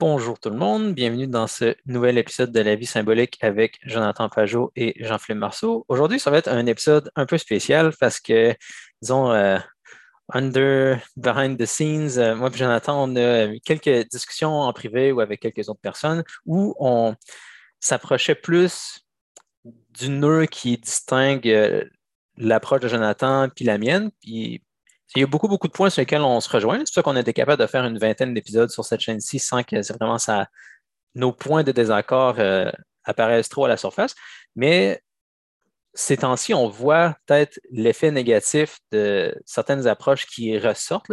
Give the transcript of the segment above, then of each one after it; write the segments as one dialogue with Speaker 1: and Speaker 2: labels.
Speaker 1: Bonjour tout le monde, bienvenue dans ce nouvel épisode de La vie symbolique avec Jonathan Pajot et Jean-Philippe Marceau. Aujourd'hui, ça va être un épisode un peu spécial parce que, disons, euh, under, behind the scenes, euh, moi et Jonathan, on a eu quelques discussions en privé ou avec quelques autres personnes où on s'approchait plus du nœud qui distingue euh, l'approche de Jonathan puis la mienne. Il y a beaucoup, beaucoup de points sur lesquels on se rejoint. C'est pour ça qu'on a été capable de faire une vingtaine d'épisodes sur cette chaîne-ci sans que vraiment nos points de désaccord euh, apparaissent trop à la surface. Mais ces temps-ci, on voit peut-être l'effet négatif de certaines approches qui ressortent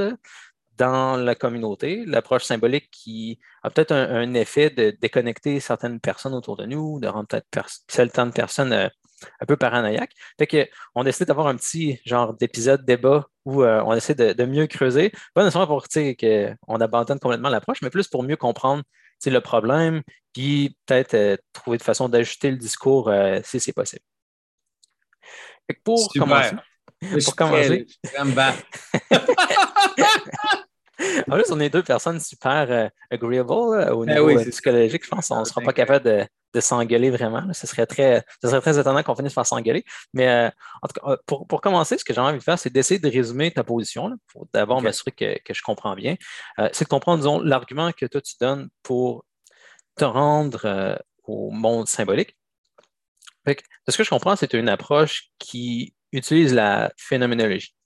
Speaker 1: dans la communauté, l'approche symbolique qui a peut-être un, effet de déconnecter certaines personnes autour de nous, de rendre peut-être certaines personnes euh, un peu paranoïaque. Fait on essaie d'avoir un petit genre d'épisode débat où euh, on essaie de, mieux creuser, pas nécessairement pour qu'on abandonne complètement l'approche, mais plus pour mieux comprendre le problème, puis peut-être euh, trouver de façon d'ajuster le discours euh, si c'est possible. pour commencer, pour commencer. En plus, on est deux personnes super agreeable au ben niveau psychologique. Je pense qu'on ne sera pas capable de, de s'engueuler vraiment. Ce serait très, serait très étonnant qu'on finisse par s'engueuler. Mais euh, en tout cas, euh, pour, commencer, ce que j'ai envie de faire, c'est d'essayer de résumer ta position. Il faut d'abord m'assurer que, je comprends bien. Euh, c'est de comprendre, disons, l'argument que toi, tu donnes pour te rendre au monde symbolique. de ce que je comprends, c'est une approche qui utilise la phénoménologie.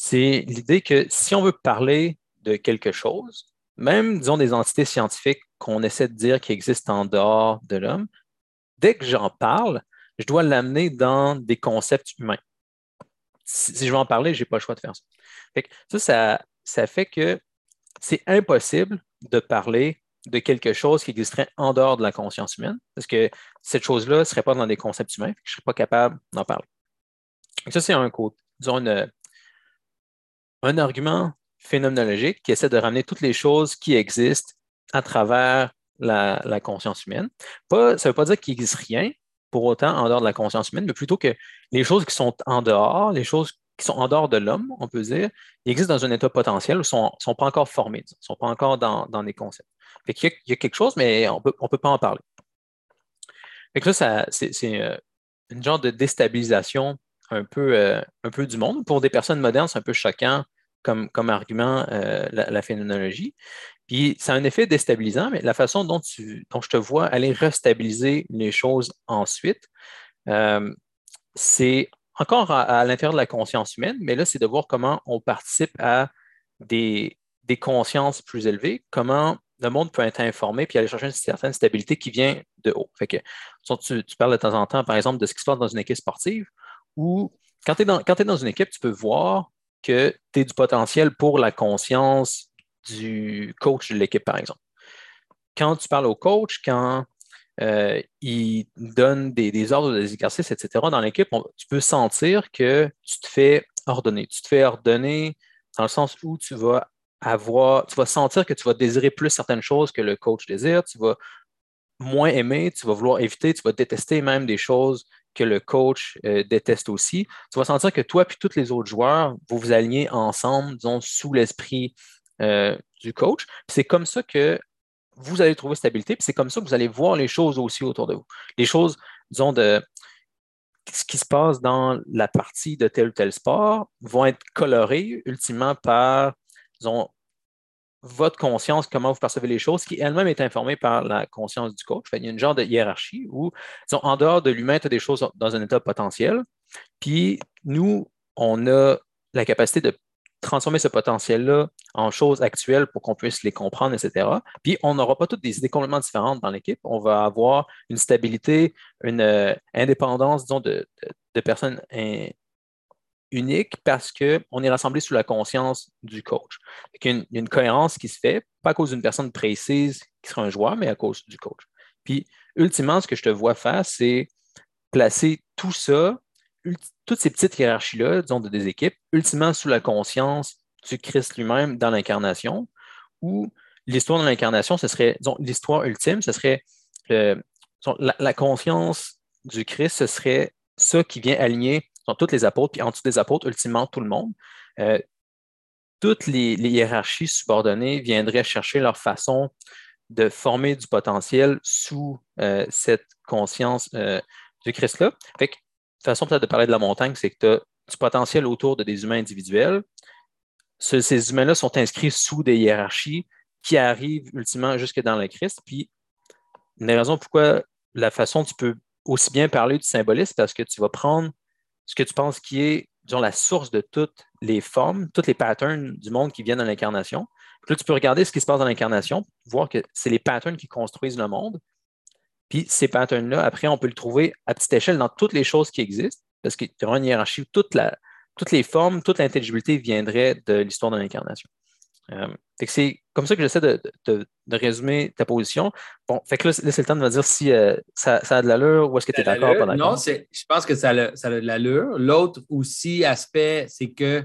Speaker 1: C'est l'idée que si on veut parler de quelque chose, même, disons, des entités scientifiques qu'on essaie de dire qui existent en dehors de l'homme, dès que j'en parle, je dois l'amener dans des concepts humains. Si, je veux en parler, je n'ai pas le choix de faire ça. ça, ça, fait que c'est impossible de parler de quelque chose qui existerait en dehors de la conscience humaine, parce que cette chose-là ne serait pas dans des concepts humains, je ne serais pas capable d'en parler. ça, c'est un, disons, un argument phénoménologique qui essaie de ramener toutes les choses qui existent à travers la, conscience humaine. Ça ne veut pas dire qu'il n'existe rien pour autant en dehors de la conscience humaine, mais plutôt que les choses qui sont en dehors, les choses qui sont en dehors de l'homme, on peut dire, existent dans un état potentiel ne sont, pas encore formés, ne sont pas encore dans, des concepts. il, y a, quelque chose, mais on ne peut pas en parler. Fait ça, c'est euh, une genre de déstabilisation un peu, euh, un peu du monde. Pour des personnes modernes, c'est un peu choquant comme, comme argument euh, la, phénoménologie. Puis ça a un effet déstabilisant, mais la façon dont, tu, dont je te vois aller restabiliser les choses ensuite, euh, c'est encore à, l'intérieur de la conscience humaine, mais là, c'est de voir comment on participe à des, des consciences plus élevées, comment le monde peut être informé puis aller chercher une certaine stabilité qui vient de haut. Fait que, tu, tu, parles de temps en temps, par exemple, de ce qui se passe dans une équipe sportive, ou quand tu es, dans une équipe, tu peux voir que tu es du potentiel pour la conscience du coach de l'équipe, par exemple. Quand tu parles au coach, quand euh, il donne des, ordres, des exercices, etc., dans l'équipe, tu peux sentir que tu te fais ordonner. Tu te fais ordonner dans le sens où tu vas avoir, tu vas sentir que tu vas désirer plus certaines choses que le coach désire, tu vas moins aimer, tu vas vouloir éviter, tu vas détester même des choses que le coach euh, déteste aussi, tu vas sentir que toi et tous les autres joueurs, vous vous alignez ensemble, disons, sous l'esprit euh, du coach. C'est comme ça que vous allez trouver stabilité, puis c'est comme ça que vous allez voir les choses aussi autour de vous. Les choses, disons, de ce qui se passe dans la partie de tel ou tel sport vont être colorées ultimement par, disons, votre conscience, comment vous percevez les choses, qui elle-même est informée par la conscience du coach. il y a une genre de hiérarchie où, en dehors de l'humain, tu as des choses dans un état potentiel. Puis nous, on a la capacité de transformer ce potentiel-là en choses actuelles pour qu'on puisse les comprendre, etc. Puis on n'aura pas toutes des idées complètement différentes dans l'équipe. On va avoir une stabilité, une euh, indépendance, disons, de personnes unique parce qu'on est rassemblé sous la conscience du coach. Il y a une cohérence qui se fait, pas à cause d'une personne précise qui sera un joueur, mais à cause du coach. Puis, ultimement, ce que je te vois faire, c'est placer tout ça, toutes ces petites hiérarchies-là, disons, de des équipes, ultimement sous la conscience du Christ lui-même dans l'incarnation, où l'histoire de l'incarnation, ce serait, disons, l'histoire ultime, ce serait la, la conscience du Christ, ce serait ça qui vient aligner toutes les apôtres, puis en dessous des apôtres, ultimement tout le monde. Euh, toutes les, hiérarchies subordonnées viendraient chercher leur façon de former du potentiel sous euh, cette conscience euh, du Christ-là. Fait que, façon peut-être de parler de la montagne, c'est que tu as du potentiel autour de des humains individuels. ces humains-là sont inscrits sous des hiérarchies qui arrivent ultimement jusque dans le Christ. Puis, une des raisons pourquoi la façon tu peux aussi bien parler du symbolisme, parce que tu vas prendre ce que tu penses qui est, disons, la source de toutes les formes, tous les patterns du monde qui viennent dans l'incarnation. Là, tu peux regarder ce qui se passe dans l'incarnation, voir que c'est les patterns qui construisent le monde. Puis ces patterns-là, après, on peut le trouver à petite échelle dans toutes les choses qui existent, parce qu'il y aura une hiérarchie où toutes les formes, toute l'intelligibilité viendrait de l'histoire de l'incarnation. Euh, c'est comme ça que j'essaie de, résumer ta position. Bon, fait que là, c'est le temps de me dire si euh, ça, a de l'allure ou est-ce que tu es d'accord
Speaker 2: pas Non, je pense que ça a, ça a de l'allure. L'autre aussi aspect, c'est que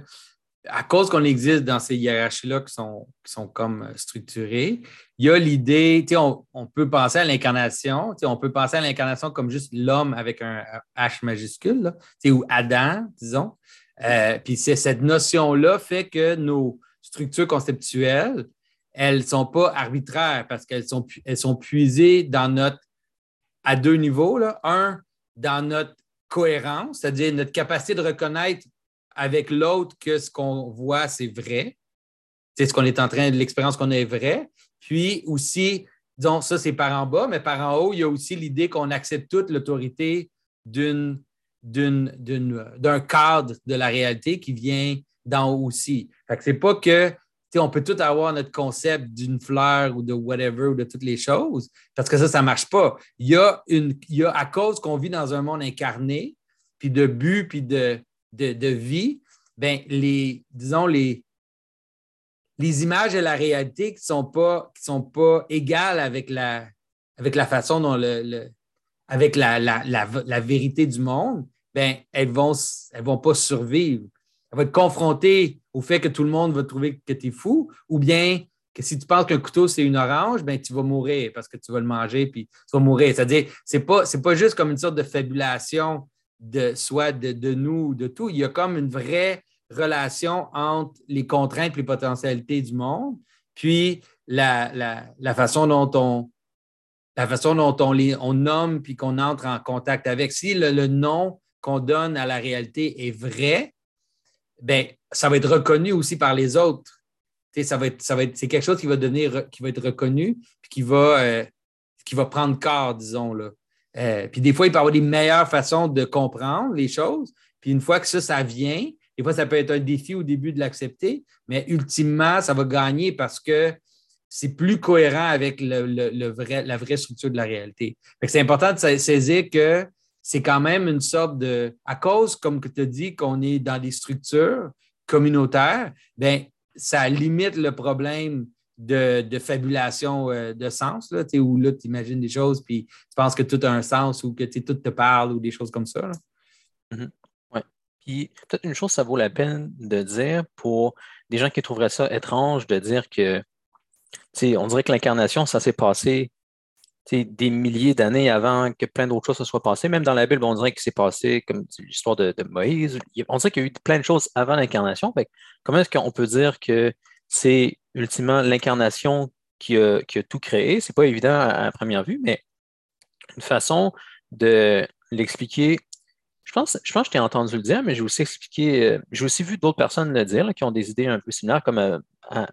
Speaker 2: à cause qu'on existe dans ces hiérarchies-là qui sont, qui sont comme euh, structurées, il y a l'idée, on, on peut penser à l'incarnation, on peut penser à l'incarnation comme juste l'homme avec un H majuscule, ou Adam, disons. Euh, puis cette notion-là fait que nos structures conceptuelles, elles ne sont pas arbitraires parce qu'elles sont, elles sont puisées dans notre, à deux niveaux. Là. Un, dans notre cohérence, c'est-à-dire notre capacité de reconnaître avec l'autre que ce qu'on voit, c'est vrai. C'est ce qu'on est en train de l'expérience qu'on a est vrai. Puis aussi, disons, ça, c'est par en bas, mais par en haut, il y a aussi l'idée qu'on accepte toute l'autorité d'un cadre de la réalité qui vient d'en haut aussi. Fait que c'est pas que on peut tout avoir notre concept d'une fleur ou de whatever ou de toutes les choses, parce que ça, ça ne marche pas. Il y a, une, il y a à cause qu'on vit dans un monde incarné, puis de but, puis de, de, vie, ben, les, disons, les, les images et la réalité qui ne sont, pas, qui sont pas égales avec la, avec la façon dont le, avec la, la, vérité du monde, ben, elles ne vont, elles vont pas survivre. Elles vont être confrontées au fait que tout le monde va trouver que tu es fou, ou bien que si tu penses qu'un couteau, c'est une orange, ben, tu vas mourir parce que tu vas le manger, puis tu vas mourir. C'est-à-dire, ce n'est pas, pas juste comme une sorte de fabulation de soit de, nous ou de tout. Il y a comme une vraie relation entre les contraintes et les potentialités du monde, puis la, façon dont on la façon dont on, les, on nomme puis qu'on entre en contact avec. Si le, nom qu'on donne à la réalité est vrai, ben ça va être reconnu aussi par les autres. ça va être, ça va être, c'est quelque chose qui va devenir, qui va être reconnu puis qui va, euh, qui va prendre corps, disons là. Euh, puis des fois, il peut y avoir des meilleures façons de comprendre les choses. Puis une fois que ça, ça vient, des fois, ça peut être un défi au début de l'accepter, mais ultimement, ça va gagner parce que c'est plus cohérent avec le, vrai, la vraie structure de la réalité. C'est important de saisir que c'est quand même une sorte de. À cause, comme tu as dit, qu'on est dans des structures communautaires, bien, ça limite le problème de, fabulation euh, de sens, là, où là, tu imagines des choses, puis tu penses que tout a un sens ou que tout te parle ou des choses comme ça.
Speaker 1: Mm-hmm. Puis peut-être une chose, ça vaut la peine de dire pour des gens qui trouveraient ça étrange de dire que, on dirait que l'incarnation, ça s'est passé des milliers d'années avant que plein d'autres choses se soient passées. Même dans la Bible, on dirait que c'est passé comme l'histoire de, Moïse. On dirait qu'il y a eu plein de choses avant l'incarnation. Comment est-ce qu'on peut dire que c'est ultimement l'incarnation qui a, tout créé? Ce n'est pas évident à, première vue, mais une façon de l'expliquer. Je pense, je pense que je t'ai entendu le dire, mais j'ai aussi expliqué, euh, j'ai aussi vu d'autres personnes le dire qui ont des idées un peu similaires, comme euh,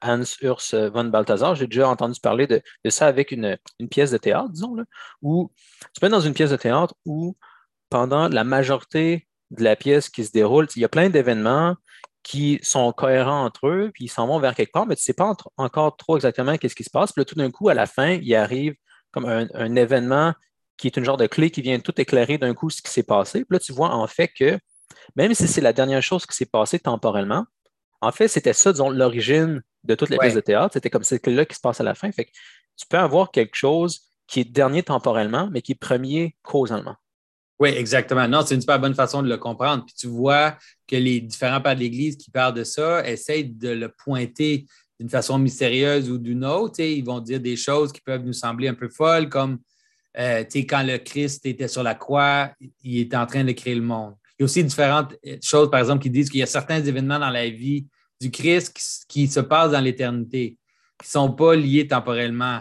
Speaker 1: Hans Urs von Balthasar. J'ai déjà entendu parler de, ça avec une, pièce de théâtre, disons, là, où tu peux être dans une pièce de théâtre où pendant la majorité de la pièce qui se déroule, il y a plein d'événements qui sont cohérents entre eux, puis ils s'en vont vers quelque part, mais tu ne sais pas encore trop exactement qu'est-ce qui se passe. Puis là, tout d'un coup, à la fin, il arrive comme un, événement qui est une genre de clé qui vient tout éclairer d'un coup ce qui s'est passé. Puis là, tu vois en fait que même si c'est la dernière chose qui s'est passée temporellement, en fait, c'était ça, disons, l'origine de toutes les pièces de théâtre. C'était comme cette clé-là qui se passe à la fin. Fait que tu peux avoir quelque chose qui est dernier temporellement, mais qui est premier causalement.
Speaker 2: Oui, exactement. Non, c'est une super bonne façon de le comprendre. Puis tu vois que les différents pères de l'Église qui parlent de ça essayent de le pointer d'une façon mystérieuse ou d'une autre. Ils vont dire des choses qui peuvent nous sembler un peu folles, comme euh, quand le Christ était sur la croix, il était en train de créer le monde. Il y a aussi différentes euh, choses, par exemple, qui disent qu'il y a certains événements dans la vie du Christ qui, se passent dans l'éternité. qui ne sont pas liés temporellement.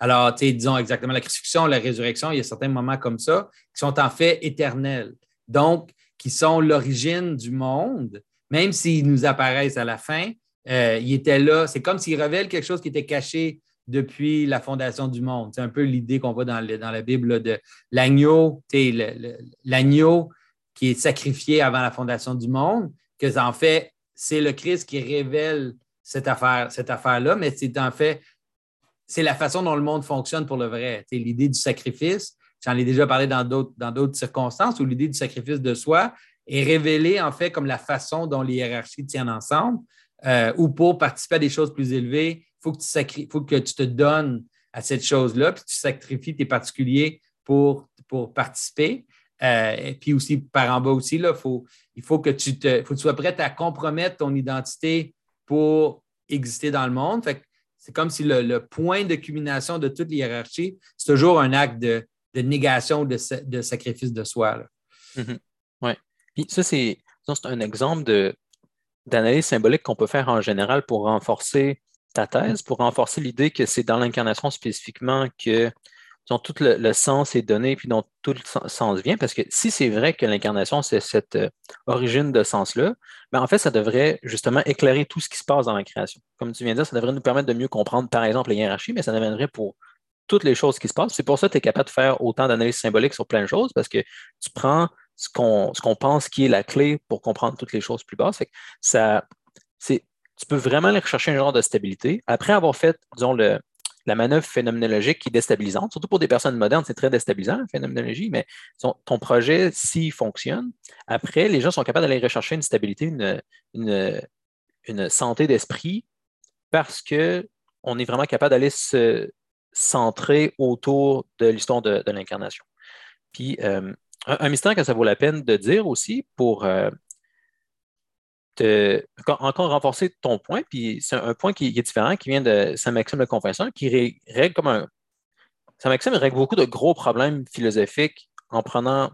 Speaker 2: Alors, disons exactement la crucifixion, la résurrection, il y a certains moments comme ça qui sont en fait éternels. Donc, qui sont l'origine du monde, même s'ils nous apparaissent à la fin, euh, ils étaient là. C'est comme s'ils révèlent quelque chose qui était caché depuis la fondation du monde. C'est un peu l'idée qu'on voit dans, la Bible de l'agneau, l'agneau qui est sacrifié avant la fondation du monde, que en fait, c'est le Christ qui révèle cette affaire, cette affaire-là, mais c'est en fait, c'est la façon dont le monde fonctionne pour le vrai. L'idée du sacrifice, j'en ai déjà parlé dans d'autres, circonstances, où l'idée du sacrifice de soi est révélée en fait comme la façon dont les hiérarchies tiennent ensemble, euh, ou pour participer à des choses plus élevées, faut, que tu faut que tu te donnes à cette chose-là, puis tu sacrifies tes particuliers pour, pour participer. Euh, et puis aussi, par en bas aussi, là, faut, il faut que, tu te, faut que tu sois prêt à compromettre ton identité pour exister dans le monde. c'est comme si le, point de culmination de toute hiérarchie, c'est toujours un acte de, négation, de, de, sacrifice de soi.
Speaker 1: Mm-hmm. Oui. Puis ça, c'est un exemple de, d'analyse symbolique qu'on peut faire en général pour renforcer thèse, pour renforcer l'idée que c'est dans l'incarnation spécifiquement que dont tout le, sens est donné, puis dont tout le sens vient, parce que si c'est vrai que l'incarnation, c'est cette euh, origine de sens-là, ben en fait, ça devrait justement éclairer tout ce qui se passe dans la création. Comme tu viens de dire, ça devrait nous permettre de mieux comprendre, par exemple, les hiérarchies, mais ça deviendrait pour toutes les choses qui se passent. C'est pour ça que tu es capable de faire autant d'analyses symboliques sur plein de choses, parce que tu prends ce qu'on pense qui est la clé pour comprendre toutes les choses plus basses. ça, tu peux vraiment aller rechercher un genre de stabilité. Après avoir fait, disons, le, la manœuvre phénoménologique qui est déstabilisante, surtout pour des personnes modernes, c'est très déstabilisant, la phénoménologie, mais ton projet, s'il fonctionne, après, les gens sont capables d'aller rechercher une stabilité, une, une, santé d'esprit parce qu'on est vraiment capable d'aller se centrer autour de l'histoire de, l'incarnation. Puis, euh, un, mystère que ça vaut la peine de dire aussi pour euh, encore renforcer ton point, puis c'est un point qui, est différent, qui vient de Saint-Maxime le Confesseur, qui règle comme un. Saint-Maxime règle beaucoup de gros problèmes philosophiques en prenant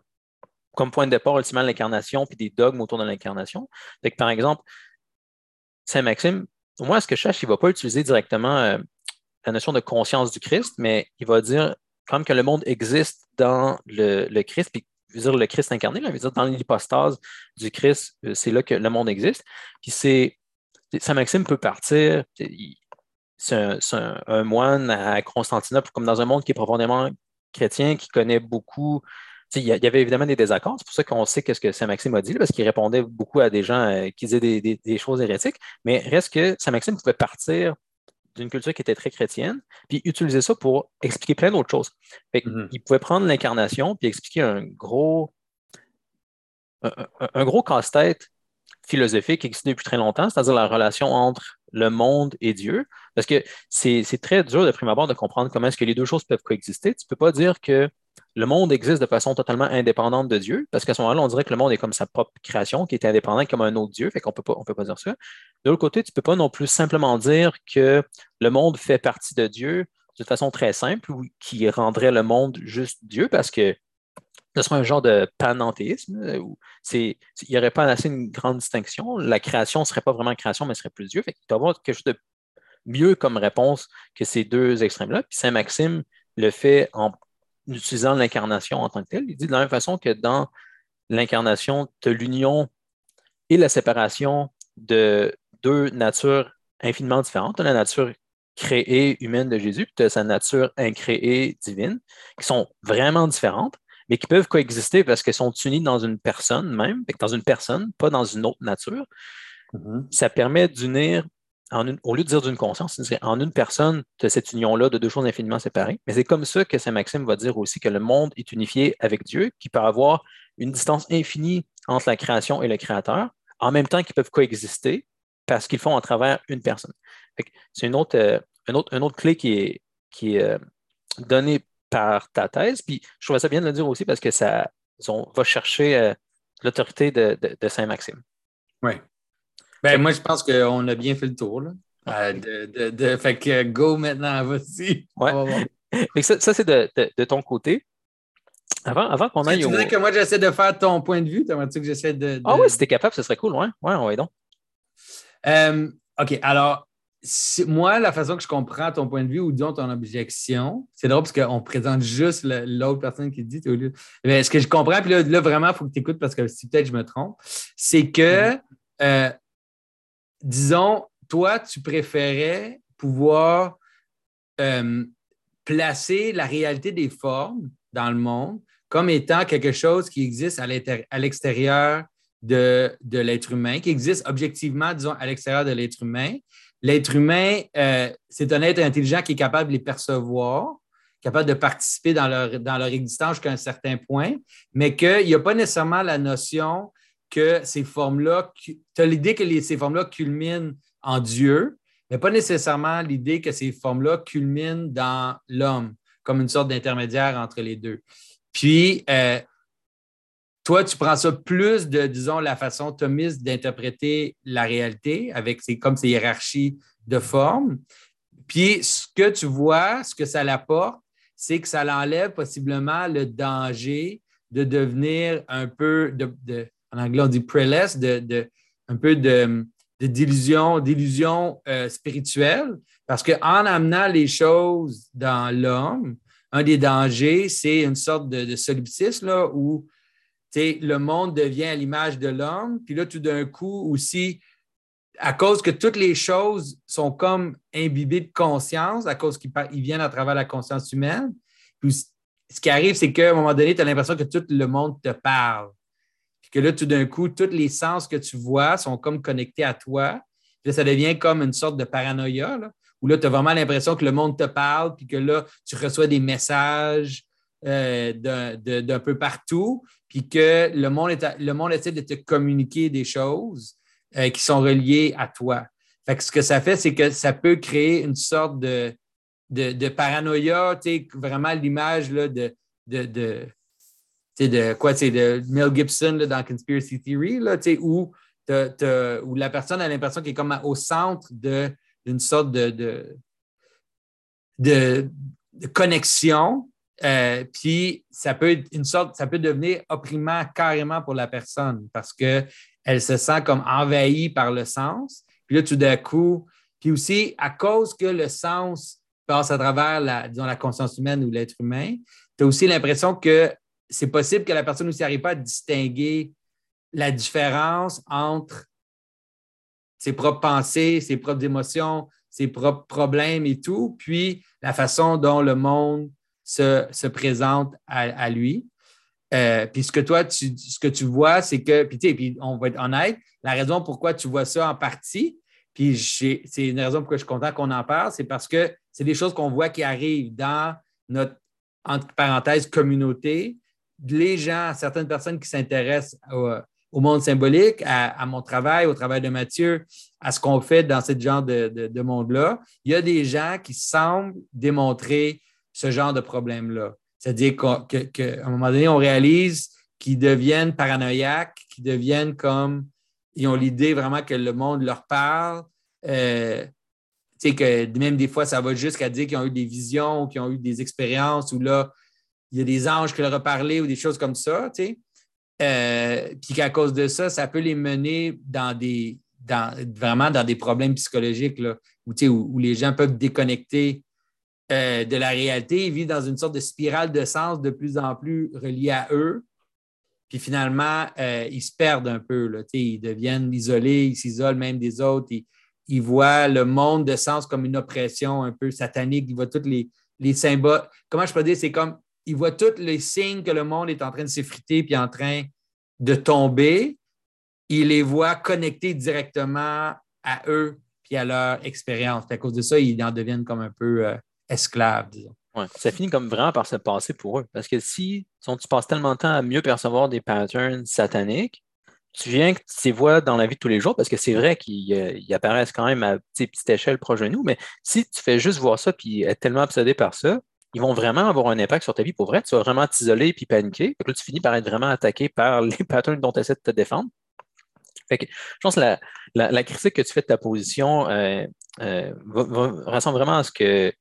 Speaker 1: comme point de départ ultimement l'incarnation puis des dogmes autour de l'incarnation. Par exemple, Saint-Maxime, à ce que je sache, il ne va pas utiliser directement euh, la notion de conscience du Christ, mais il va dire comme que le monde existe dans le, le Christ, puis veux dire, le Christ incarné, dire, dans l'hypostase du Christ, euh, c'est là que le monde existe. Puis c'est, Saint Maxime peut partir, c'est un, moine à Constantinople, comme dans un monde qui est profondément chrétien, qui connaît beaucoup. Il y, avait évidemment des désaccords, c'est pour ça qu'on sait qu'est-ce que Saint Maxime a dit, parce qu'il répondait beaucoup à des gens euh, qui disaient des, des, choses hérétiques, mais reste que Saint Maxime pouvait partir d'une culture qui était très chrétienne, puis utiliser ça pour expliquer plein d'autres choses. Mm-hmm. Il pouvait prendre l'incarnation puis expliquer un gros, un, gros casse-tête philosophique qui existe depuis très longtemps, c'est-à-dire la relation entre le monde et Dieu, parce que c'est très dur de prime abord de comprendre comment est-ce que les deux choses peuvent coexister. Tu ne peux pas dire que le monde existe de façon totalement indépendante de Dieu, parce qu'à ce moment-là, on dirait que le monde est comme sa propre création, qui est indépendante comme un autre Dieu, fait qu'on peut pas, peut pas dire ça. De l'autre côté, tu ne peux pas non plus simplement dire que le monde fait partie de Dieu de façon très simple, ou qui rendrait le monde juste Dieu, parce que ce serait un genre de panenthéisme, euh, où il n'y aurait pas assez une grande distinction. La création ne serait pas vraiment création, mais serait plus Dieu. Fait il doit avoir quelque chose de mieux comme réponse que ces deux extrêmes-là. Puis Saint Maxime le fait en utilisant l'incarnation en tant que telle. Il dit de la même façon que dans l'incarnation, de l'union et la séparation de deux natures infiniment différentes. la nature créée humaine de Jésus, puis sa nature incréée divine, qui sont vraiment différentes, mais qui peuvent coexister parce qu'elles sont unies dans une personne même, dans une personne, pas dans une autre nature. Mm-hmm. Ça permet d'unir au lieu de dire d'une conscience, c'est en une personne, de cette union-là de deux choses infiniment séparées. Mais c'est comme ça que Saint Maxime va dire aussi que le monde est unifié avec Dieu, qui peut avoir une distance infinie entre la création et le créateur, en même temps qu'ils peuvent coexister parce qu'ils font à travers une personne. C'est une autre, euh, autre, autre clé qui est, qui est euh, donnée par ta thèse. Puis je trouvais ça bien de le dire aussi parce que ça on va chercher euh, l'autorité de, de Saint Maxime.
Speaker 2: Oui. Ben, moi, je pense qu'on a bien fait le tour. Là. Euh, de, de, fait que go maintenant, vas-y.
Speaker 1: Ouais. ça, ça c'est de, de, ton côté. Avant, avant qu'on aille.
Speaker 2: Tu au... que moi, j'essaie de faire ton point de vue. Tu que j'essaie de,
Speaker 1: Ah oui, si t'es capable, ce serait cool. Ouais, ouais, ouais donc.
Speaker 2: Euh, OK, alors, moi, la façon que je comprends ton point de vue ou disons ton objection, c'est drôle parce qu'on présente juste l'autre personne qui dit. Mais ce que je comprends, puis là, vraiment, il faut que tu écoutes parce que si peut-être je me trompe, c'est que, mm-hmm. euh, disons, toi, tu préférais pouvoir euh, placer la réalité des formes dans le monde comme étant quelque chose qui existe à l'extérieur de, l'être humain, qui existe objectivement, disons, à l'extérieur de l'être humain, l'être humain, euh, c'est un être intelligent qui est capable de les percevoir, capable de participer dans leur, dans leur existence jusqu'à un certain point, mais qu'il n'y a pas nécessairement la notion que ces formes-là, tu as l'idée que ces formes-là culminent en Dieu, mais pas nécessairement l'idée que ces formes-là culminent dans l'homme, comme une sorte d'intermédiaire entre les deux. Puis, euh, toi, tu prends ça plus de, disons, la façon thomiste d'interpréter la réalité avec ces, comme ces hiérarchies de formes. Puis, ce que tu vois, ce que ça l'apporte, c'est que ça l'enlève possiblement le danger de devenir un peu, de, en anglais on dit preless, de, un peu de, d'illusion, d'illusion euh, spirituelle, parce qu'en amenant les choses dans l'homme, un des dangers, c'est une sorte de, de solipsisme où le monde devient à l'image de l'homme. Puis là, tout d'un coup, aussi, à cause que toutes les choses sont comme imbibées de conscience, à cause qu'ils viennent à travers la conscience humaine. Puis ce qui arrive, c'est qu'à un moment donné, tu as l'impression que tout le monde te parle. Que là, tout d'un coup, tous les sens que tu vois sont comme connectés à toi. Là, ça devient comme une sorte de paranoïa, où là, tu as vraiment l'impression que le monde te parle, puis que là, tu reçois des messages euh, d'un peu partout, puis que le monde, le monde essaie de te communiquer des choses euh, qui sont reliées à toi. Fait que ce que ça fait, c'est que ça peut créer une sorte de, de, de paranoïa, vraiment l'image de, de, de quoi, de Mel Gibson dans Conspiracy Theory, là, où, où la personne a l'impression qu'elle est comme au centre d'une sorte de, de, de, connexion euh, puis ça peut être une sorte, ça peut devenir opprimant carrément pour la personne parce qu'elle se sent comme envahie par le sens. Puis là, tout d'un coup, puis aussi à cause que le sens passe à travers la, disons, la conscience humaine ou l'être humain, tu as aussi l'impression que c'est possible que la personne aussi n'arrive pas à distinguer la différence entre ses propres pensées, ses propres émotions, ses propres problèmes et tout, puis la façon dont le monde se, présente à, lui. Euh, puis ce que toi, tu, ce que tu vois, c'est que, puis, puis on va être honnête, la raison pourquoi tu vois ça en partie, puis c'est une raison pourquoi je suis content qu'on en parle, c'est parce que c'est des choses qu'on voit qui arrivent dans notre, entre parenthèses, communauté. Les gens, certaines personnes qui s'intéressent au, monde symbolique, à, mon travail, au travail de Mathieu, à ce qu'on fait dans ce genre de, de monde-là, il y a des gens qui semblent démontrer ce genre de problème-là. C'est-à-dire qu'à un moment donné, on réalise qu'ils deviennent paranoïaques, qu'ils deviennent comme, ils ont l'idée vraiment que le monde leur parle. Euh, tu sais, que même des fois, ça va jusqu'à dire qu'ils ont eu des visions ou qu'ils ont eu des expériences où là, il y a des anges qui leur ont parlé ou des choses comme ça, tu sais. Euh, puis qu'à cause de ça, ça peut les mener dans des, dans, vraiment dans des problèmes psychologiques là, où, où, les gens peuvent déconnecter euh, de la réalité. Ils vivent dans une sorte de spirale de sens de plus en plus reliée à eux. Puis finalement, euh, ils se perdent un peu. Là, ils deviennent isolés, ils s'isolent même des autres. Ils, voient le monde de sens comme une oppression un peu satanique. Ils voient tous les, les symboles. Comment je peux dire? C'est comme ils voient tous les signes que le monde est en train de s'effriter puis en train de tomber. Ils les voient connectés directement à eux puis à leur expérience. À cause de ça, ils en deviennent comme un peu euh, esclaves, disons.
Speaker 1: Ça finit comme vraiment par se passer pour eux. Parce que si tu passes tellement de temps à mieux percevoir des patterns sataniques, tu viens que tu les vois dans la vie de tous les jours, parce que c'est vrai qu'ils euh, apparaissent quand même à petite échelle proche de nous, mais si tu fais juste voir ça puis être tellement obsédé par ça, ils vont vraiment avoir un impact sur ta vie pour vrai. Tu vas vraiment t'isoler puis paniquer. Puis là, tu finis par être vraiment attaqué par les patterns dont tu essaies de te défendre. Fait que, je pense que la, critique que tu fais de ta position euh, euh, ressemble vraiment à ce que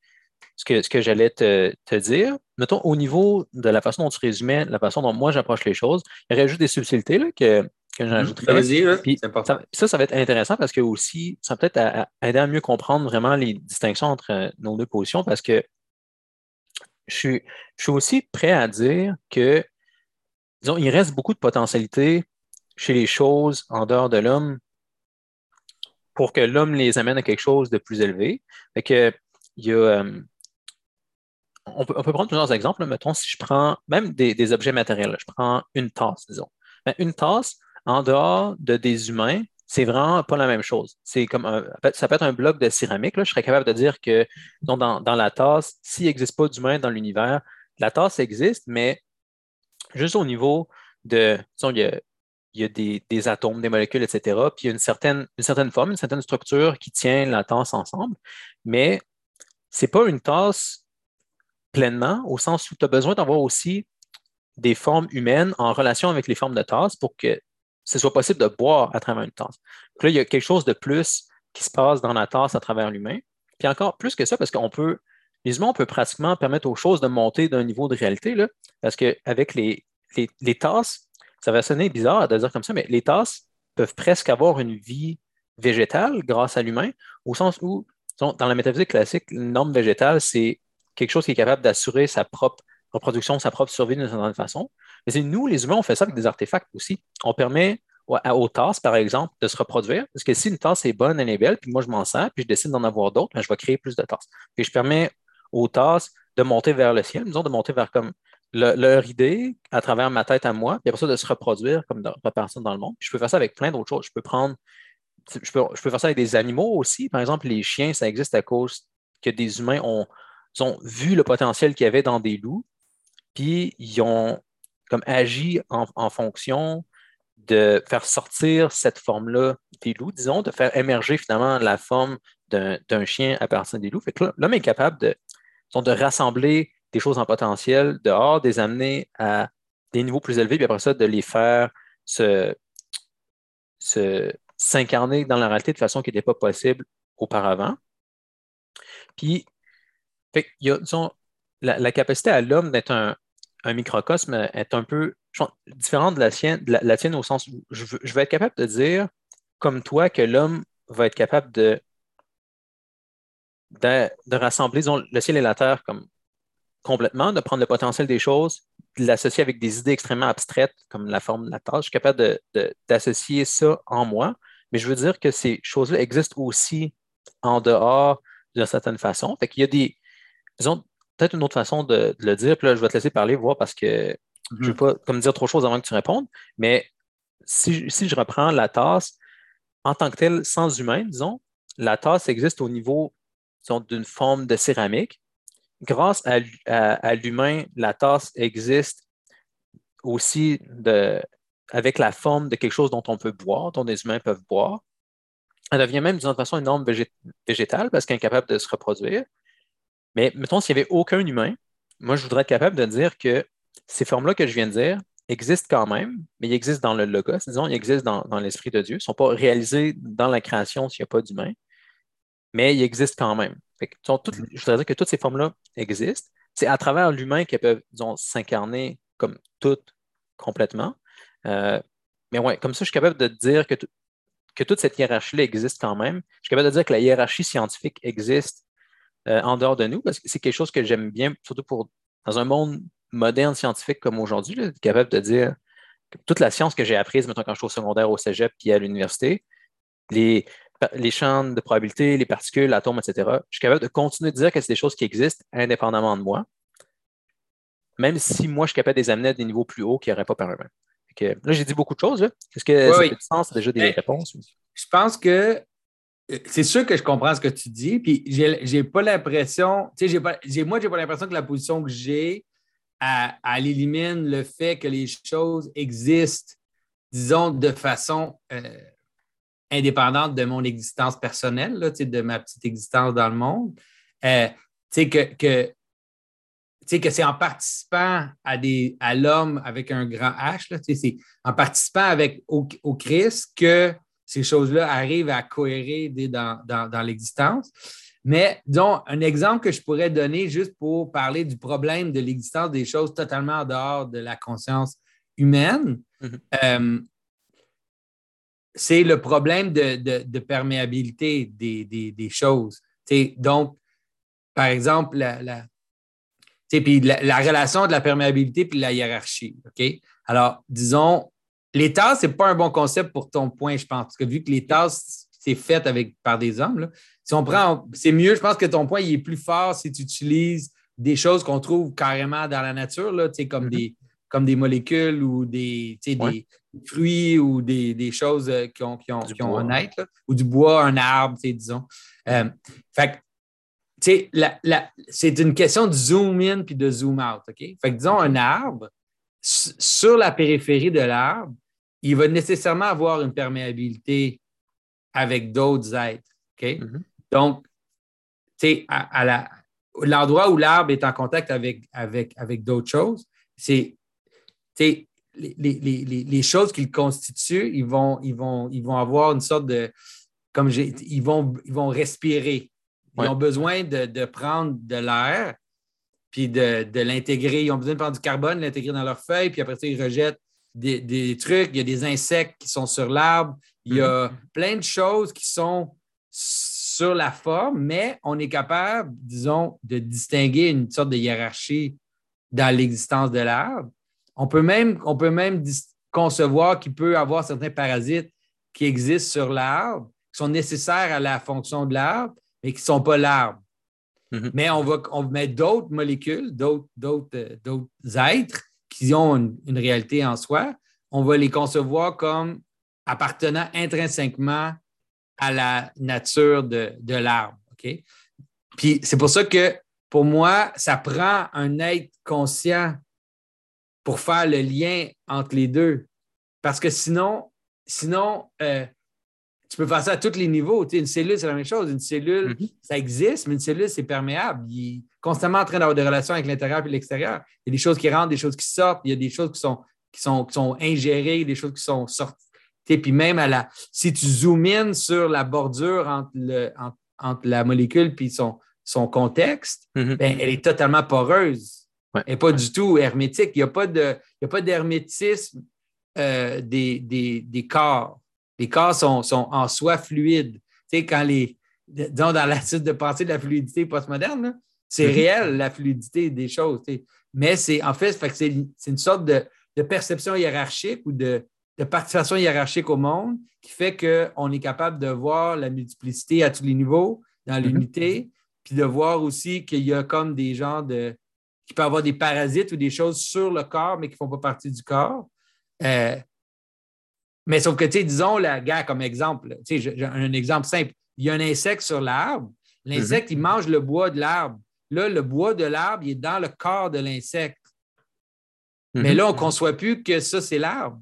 Speaker 1: ce que, ce que j'allais te, dire. Mettons, au niveau de la façon dont tu résumais, la façon dont moi j'approche les choses, il y aurait juste des subtilités là, que que j'ajouterais. ça, ça, va être intéressant parce que aussi, ça va peut-être aider à mieux comprendre vraiment les distinctions entre euh, nos deux positions parce que je suis, aussi prêt à dire que, disons, il reste beaucoup de potentialité chez les choses en dehors de l'homme pour que l'homme les amène à quelque chose de plus élevé. que, il y a, euh, on, peut, prendre plusieurs exemples. Mettons, si je prends même des, objets matériels, je prends une tasse, disons. Ben, une tasse, en dehors de des humains, c'est vraiment pas la même chose. C'est comme ça peut être un bloc de céramique. Là. Je serais capable de dire que dans, la tasse, s'il n'existe pas d'humain dans l'univers, la tasse existe, mais juste au niveau de. il y a, des, atomes, des molécules, etc. Puis il y a une certaine, une certaine forme, une certaine structure qui tient la tasse ensemble. Mais ce n'est pas une tasse pleinement, au sens où tu as besoin d'avoir aussi des formes humaines en relation avec les formes de tasse pour que ce soit possible de boire à travers une tasse. là, il y a quelque chose de plus qui se passe dans la tasse à travers l'humain. Puis encore plus que ça, parce qu'on peut, les on peut pratiquement permettre aux choses de monter d'un niveau de réalité, parce qu'avec les, les, tasses, ça va sonner bizarre de dire comme ça, mais les tasses peuvent presque avoir une vie végétale grâce à l'humain, au sens où, dans la métaphysique classique, une norme végétale, c'est quelque chose qui est capable d'assurer sa propre reproduction, sa propre survie d'une certaine façon. Nous, les humains, on fait ça avec des artefacts aussi. On permet aux tasses, par exemple, de se reproduire. Parce que si une tasse est bonne, elle est belle, puis moi je m'en sers, puis je décide d'en avoir d'autres, ben, je vais créer plus de tasses. Puis je permets aux tasses de monter vers le ciel, disons, de monter vers comme leur idée à travers ma tête à moi, puis après ça, de se reproduire comme de repartir dans le monde. je peux faire ça avec plein d'autres choses. Je peux prendre, je peux, je peux faire ça avec des animaux aussi. Par exemple, les chiens, ça existe à cause que des humains ont, ont vu le potentiel qu'il y avait dans des loups, puis ils ont comme agi en, fonction de faire sortir cette forme-là des loups, disons, de faire émerger finalement la forme d'un chien à partir des loups. L'homme est capable de, de rassembler des choses en potentiel dehors, de les amener à des niveaux plus élevés, puis après ça, de les faire se, s'incarner dans la réalité de façon qui n'était pas possible auparavant. Puis, il y a, disons, la capacité à l'homme d'être un, un microcosme est un peu différent de la, sienne, la, tienne au sens où je, vais être capable de dire, comme toi, que l'homme va être capable de, de, rassembler le ciel et la terre comme complètement, de prendre le potentiel des choses, de l'associer avec des idées extrêmement abstraites comme la forme de la tâche. Je suis capable d'associer ça en moi, mais je veux dire que ces choses-là existent aussi en dehors d'une certaine façon. Fait qu'il y a des, disons, peut-être une autre façon de, le dire, puis là, je vais te laisser parler, voir, parce que je ne veux mhm. pas comme dire trop de choses avant que tu répondes, mais si, je reprends la tasse, en tant que telle, sans humain, disons, la tasse existe au niveau d'une forme de céramique. Grâce à, l'humain, la tasse existe aussi de, avec la forme de quelque chose dont on peut boire, dont les humains peuvent boire. Elle devient même d'une façon une norme végétale parce qu'elle est incapable de se reproduire. Mais mettons, s'il n'y avait aucun humain, moi, je voudrais être capable de dire que ces formes-là que je viens de dire existent quand même, mais ils existent dans le logos, disons, ils existent dans, l'esprit de Dieu. Ils ne sont pas réalisés dans la création s'il n'y a pas d'humain, mais ils existent quand même. Je voudrais dire que toutes ces formes-là existent. C'est à travers l'humain qu'elles peuvent, disons, s'incarner comme toutes complètement. Euh, mais ouais, comme ça, je suis capable de dire que, que toute cette hiérarchie-là existe quand même. Je suis capable de dire que la hiérarchie scientifique existe euh, en dehors de nous, parce que c'est quelque chose que j'aime bien, surtout pour dans un monde moderne scientifique comme aujourd'hui, capable de dire que toute la science que j'ai apprise, maintenant quand je suis au secondaire, au cégep, puis à l'université, les, les champs de probabilité, les particules, l'atome, etc., je suis capable de continuer de dire que c'est des choses qui existent indépendamment de moi, même si moi, je suis capable de les amener à des niveaux plus hauts qui n'auraient pas par eux-mêmes. Là, j'ai dit beaucoup de choses. Est-ce que ça fait du sens? Déjà des réponses?
Speaker 2: Je pense que c'est sûr que je comprends ce que tu dis, puis j'ai pas l'impression, tu sais, moi, j'ai pas l'impression que la position que j'ai, elle, élimine le fait que les choses existent, disons, de façon euh, indépendante de mon existence personnelle, là, de ma petite existence dans le monde. Euh, tu sais, que, c'est en participant à, des, à l'homme avec un grand H, c'est en participant avec, au, au Christ que ces choses-là arrivent à cohérer dans, l'existence. Mais disons, un exemple que je pourrais donner juste pour parler du problème de l'existence des choses totalement en dehors de la conscience humaine. Mm-hmm. Euh, c'est le problème de, perméabilité des, choses. donc, par exemple, la, la, la, relation de la perméabilité puis la hiérarchie. OK? Alors, disons, les tasses, ce n'est pas un bon concept pour ton point, je pense, parce que vu que les tasses, c'est fait avec, par des hommes, si on prend, c'est mieux, je pense que ton point, il est plus fort si tu utilises des choses qu'on trouve carrément dans la nature, là, comme, mm-hmm. des, comme des molécules ou des, des fruits ou des, choses euh, qui ont, qui ont, qui ont un être, ou du bois, un arbre, disons. Euh, fait c'est une question de zoom in puis de zoom out. OK? Fait que disons un arbre, sur la périphérie de l'arbre, il va nécessairement avoir une perméabilité avec d'autres êtres. Mm-hmm. Donc, tu à, l'endroit où l'arbre est en contact avec, avec, avec d'autres choses, c'est les, les, choses qu'il constitue, ils vont, ils, vont, ils vont avoir une sorte de. Comme ils vont, ils vont respirer. Ils ont besoin de, prendre de l'air, puis de, l'intégrer. Ils ont besoin de prendre du carbone, l'intégrer dans leurs feuilles, puis après ça, ils rejettent des, trucs. Il y a des insectes qui sont sur l'arbre. Il y a mm-hmm. plein de choses qui sont sur la forme, mais on est capable, disons, de distinguer une sorte de hiérarchie dans l'existence de l'arbre. On peut même, on peut même concevoir qu'il peut y avoir certains parasites qui existent sur l'arbre, qui sont nécessaires à la fonction de l'arbre, mais qui ne sont pas l'arbre. Mm-hmm. Mais on va on mettre d'autres molécules, d'autres, euh, êtres qui ont une, réalité en soi. On va les concevoir comme appartenant intrinsèquement à la nature de, l'arbre. Puis c'est pour ça que pour moi, ça prend un être conscient pour faire le lien entre les deux. Parce que sinon, sinon euh, tu peux faire ça à tous les niveaux. une cellule, c'est la même chose. Une cellule, mhm. ça existe, mais une cellule, c'est perméable. Il est constamment en train d'avoir des relations avec l'intérieur et l'extérieur. Il y a des choses qui rentrent, des choses qui sortent, il y a des choses qui sont, qui sont, qui sont ingérées, des choses qui sont sorties. Puis même à la, si tu zoomes in sur la bordure entre, le, entre, la molécule et son, son contexte, mhm. ben, elle est totalement poreuse. Elle n'est pas du tout hermétique. Il n'y a pas d'hermétisme euh, des, des, des corps les corps sont, en soi fluides. Tu sais, quand les, disons, dans l'attitude de pensée de la fluidité postmoderne, c'est mhm. réel, la fluidité des choses. Mais c'est en fait, c'est une sorte de, perception hiérarchique ou de, participation hiérarchique au monde qui fait qu'on est capable de voir la multiplicité à tous les niveaux, dans mhm. l'unité, puis de voir aussi qu'il y a comme des gens de. qui peut avoir des parasites ou des choses sur le corps, mais qui ne font pas partie du corps. Euh, mais sauf que, tu sais, disons, la gars, comme exemple, tu sais, un exemple simple. Il y a un insecte sur l'arbre. L'insecte, il mhm. mange le bois de l'arbre. Là, le bois de l'arbre, il est dans le corps de l'insecte. Mais mhm. là, on ne conçoit plus que ça, c'est l'arbre.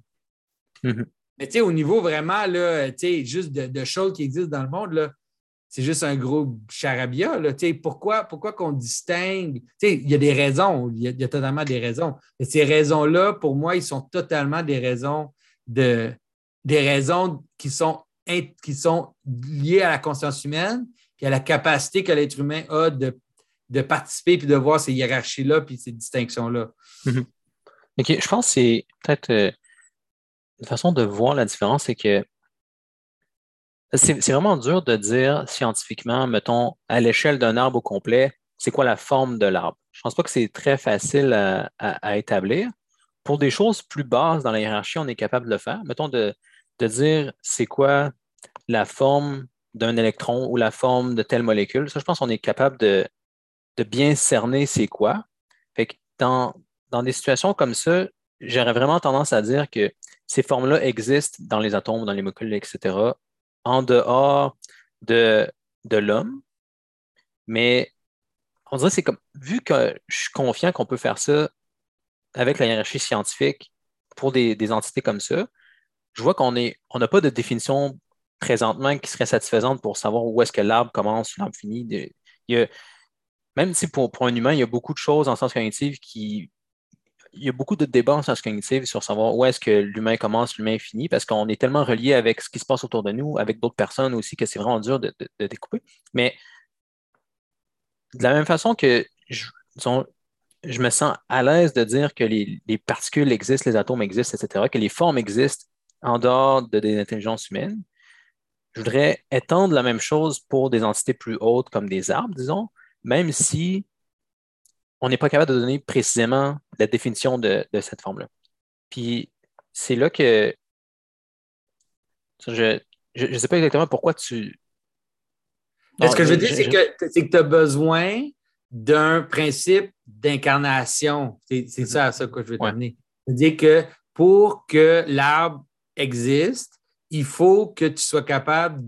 Speaker 2: Mhm. Mais tu sais, au niveau vraiment, là, tu sais, juste de, choses qui existent dans le monde, là, c'est juste un gros charabia. Là. Pourquoi, pourquoi qu'on distingue? Il y a des raisons, il y, y, a totalement des raisons. Mais ces raisons-là, pour moi, ils sont totalement des raisons de, des raisons qui sont, qui sont liées à la conscience humaine et à la capacité que l'être humain a de, de participer puis de voir ces hiérarchies-là puis ces distinctions-là.
Speaker 1: OK. Je pense que c'est peut-être euh, une façon de voir la différence, c'est que c'est vraiment dur de dire scientifiquement, mettons, à l'échelle d'un arbre au complet, c'est quoi la forme de l'arbre? Je ne pense pas que c'est très facile à, établir. Pour des choses plus basses dans la hiérarchie, on est capable de le faire. Mettons de, de dire c'est quoi la forme d'un électron ou la forme de telle molécule. Ça, je pense qu'on est capable de, bien cerner c'est quoi. Dans, dans des situations comme ça, j'aurais vraiment tendance à dire que ces formes-là existent dans les atomes, dans les molécules, etc., en dehors de, de l'homme. Mais on dirait c'est comme, vu que je suis confiant qu'on peut faire ça avec la hiérarchie scientifique pour des, des entités comme ça, je vois qu'on on n'a pas de définition présentement qui serait satisfaisante pour savoir où est-ce que l'arbre commence, l'arbre finit. même si pour, un humain, il y a beaucoup de choses en sens cognitif qui. Il y a beaucoup de débats en sens cognitif sur savoir où est-ce que l'humain commence, l'humain finit, parce qu'on est tellement relié avec ce qui se passe autour de nous, avec d'autres personnes aussi, que c'est vraiment dur de, découper. Mais de la même façon que je, me sens à l'aise de dire que les, particules existent, les atomes existent, etc., que les formes existent en dehors de des intelligences humaines. Je voudrais étendre la même chose pour des entités plus hautes comme des arbres, disons, même si on n'est pas capable de donner précisément la définition de, cette forme-là. Puis c'est là que je ne sais pas exactement pourquoi tu.
Speaker 2: ce que je veux dire, c'est que tu as besoin d'un principe d'incarnation. C'est mm-hmm. ça à ça que je veux t'amener. C'est-à-dire que pour que l'arbre existe, il faut que tu sois capable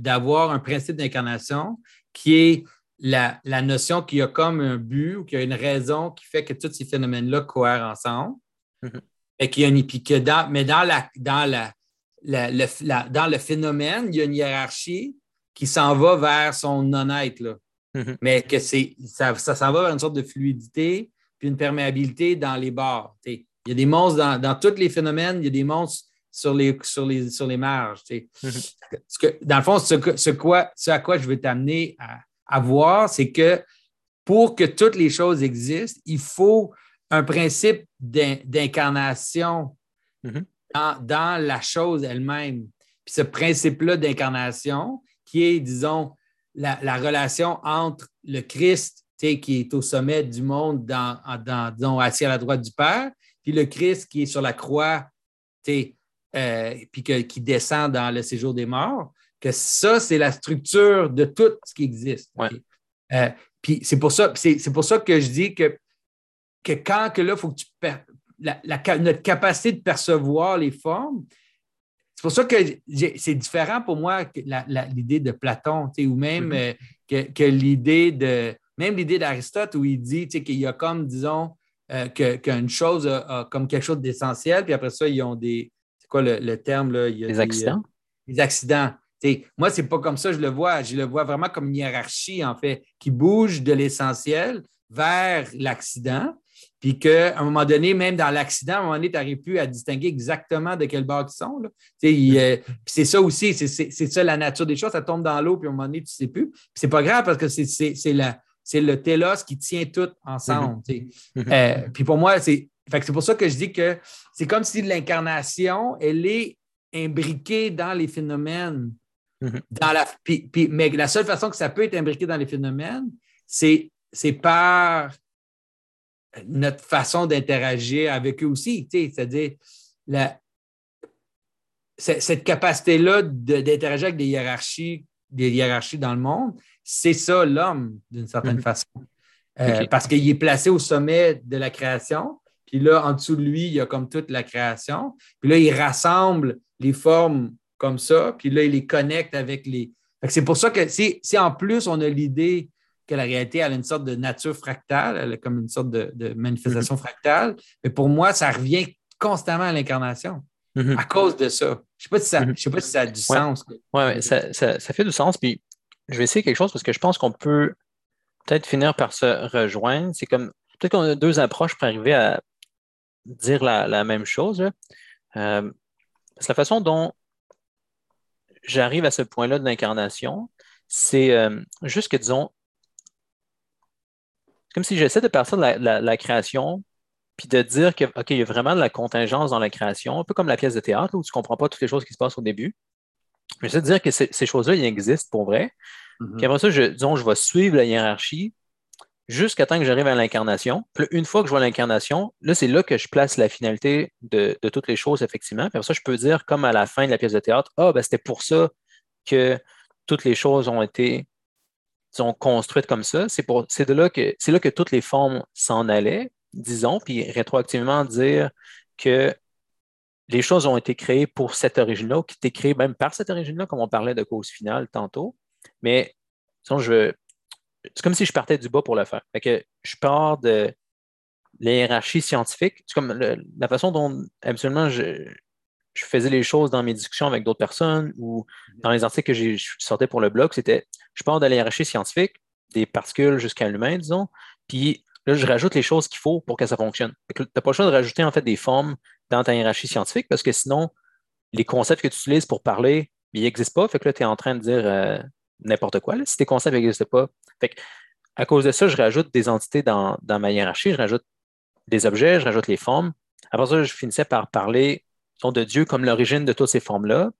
Speaker 2: d'avoir un principe d'incarnation qui est la, notion qu'il y a comme un but ou qu'il y a une raison qui fait que tous ces phénomènes-là cohèrent ensemble. Mm-hmm. Et qu'il y a une, mais dans, la, dans, la, dans le phénomène, il y a une hiérarchie qui s'en va vers son non-être. Mm-hmm. Mais que c'est, ça, ça s'en va vers une sorte de fluidité puis une perméabilité dans les bords. Il y a des monstres dans, tous les phénomènes, il y a des monstres sur les, sur les, sur les marges. Mm-hmm. que, dans le fond, ce, ce, quoi, ce à quoi je veux t'amener à, à voir, c'est que pour que toutes les choses existent, il faut un principe d'incarnation mm-hmm. dans, la chose elle-même. Puis ce principe-là d'incarnation, qui est, disons, la, relation entre le Christ, qui est au sommet du monde, dans, dans, disons, assis à la droite du Père, puis le Christ qui est sur la croix, euh, puis qui descend dans le séjour des morts, que ça, c'est la structure de tout ce qui existe. Euh, puis c'est pour ça, c'est pour ça que je dis que, que quand que là, faut que tu la, notre capacité de percevoir les formes, c'est pour ça que c'est différent pour moi que l'idée de Platon, ou même mm-hmm. euh, que, l'idée de même l'idée d'Aristote où il dit qu'il y a comme, disons, euh, qu'une chose a, comme quelque chose d'essentiel, puis après ça, ils ont des. C'est quoi le, terme? Là?
Speaker 1: Il des, accidents?
Speaker 2: des accidents. moi, ce n'est pas comme ça je le vois. Je le vois vraiment comme une hiérarchie, en fait, qui bouge de l'essentiel vers l'accident. Puis qu'à un moment donné, même dans l'accident, à un moment donné, tu n'arrives plus à distinguer exactement de quel bord ils sont. Euh, c'est ça aussi, c'est ça la nature des choses. Ça tombe dans l'eau, puis à un moment donné, tu ne sais plus. Puis c'est pas grave parce que c'est le télos qui tient tout ensemble. Mm-hmm. Euh, puis pour moi, c'est pour ça que je dis que c'est comme si l'incarnation, elle est imbriquée dans les phénomènes. Mm-hmm. Dans la, mais la seule façon que ça peut être imbriqué dans les phénomènes, c'est par notre façon d'interagir avec eux aussi. C'est-à-dire, cette capacité-là d'interagir avec des hiérarchies, des hiérarchies dans le monde, c'est ça l'homme, d'une certaine mm-hmm. façon. Euh, parce qu'il est placé au sommet de la création, puis là, en dessous de lui, il y a comme toute la création. Puis là, il rassemble les formes comme ça, puis là, il les connecte avec les. C'est pour ça que si, si en plus on a l'idée que la réalité a une sorte de nature fractale, elle est comme une sorte de, manifestation mm-hmm. fractale. Mais pour moi, ça revient constamment à l'incarnation mm-hmm. à cause de ça. Je ne sais, mm-hmm. sais, pas si ça a du sens.
Speaker 1: Oui, ouais, ça, fait du sens. Puis je vais essayer quelque chose parce que je pense qu'on peut peut-être finir par se rejoindre. C'est comme peut-être qu'on a deux approches pour arriver à dire la, même chose. Euh, c'est la façon dont j'arrive à ce point-là de l'incarnation, c'est euh, juste que, disons, comme si j'essaie de partir de la, création, puis de dire que, OK, il y a vraiment de la contingence dans la création, un peu comme la pièce de théâtre, où tu ne comprends pas toutes les choses qui se passent au début. J'essaie de dire que ces choses-là, ils existent pour vrai. Mm-hmm. Puis après ça, je, disons, je vais suivre la hiérarchie jusqu'à temps que j'arrive à l'incarnation. Une fois que je vois l'incarnation, là, c'est là que je place la finalité de, toutes les choses, effectivement. Puis ça, je peux dire, comme à la fin de la pièce de théâtre, ah, ben, c'était pour ça que toutes les choses ont été construites comme ça. C'est, de là que, c'est là que toutes les formes s'en allaient, disons, puis rétroactivement dire que les choses ont été créées pour cette origine-là, ou qui étaient créées même par cette origine-là, comme on parlait de cause finale tantôt. Mais je, c'est comme si je partais du bas pour le faire. que je pars de la hiérarchie scientifique. C'est comme la façon dont absolument je, je faisais les choses dans mes discussions avec d'autres personnes ou dans les articles que je sortais pour le blog, c'était je pars de la hiérarchie scientifique, des particules jusqu'à l'humain, disons, puis là, je rajoute les choses qu'il faut pour que ça fonctionne. Tu n'as pas le choix de rajouter en fait des formes dans ta hiérarchie scientifique parce que sinon, les concepts que tu utilises pour parler, ils n'existent pas. Fait que là, tu es en train de dire euh, n'importe quoi. Si tes concepts n'existent pas. Fait à cause de ça, je rajoute des entités dans, ma hiérarchie, je rajoute des objets, je rajoute les formes. Après ça, je finissais par parler de Dieu comme l'origine de toutes ces formes-là,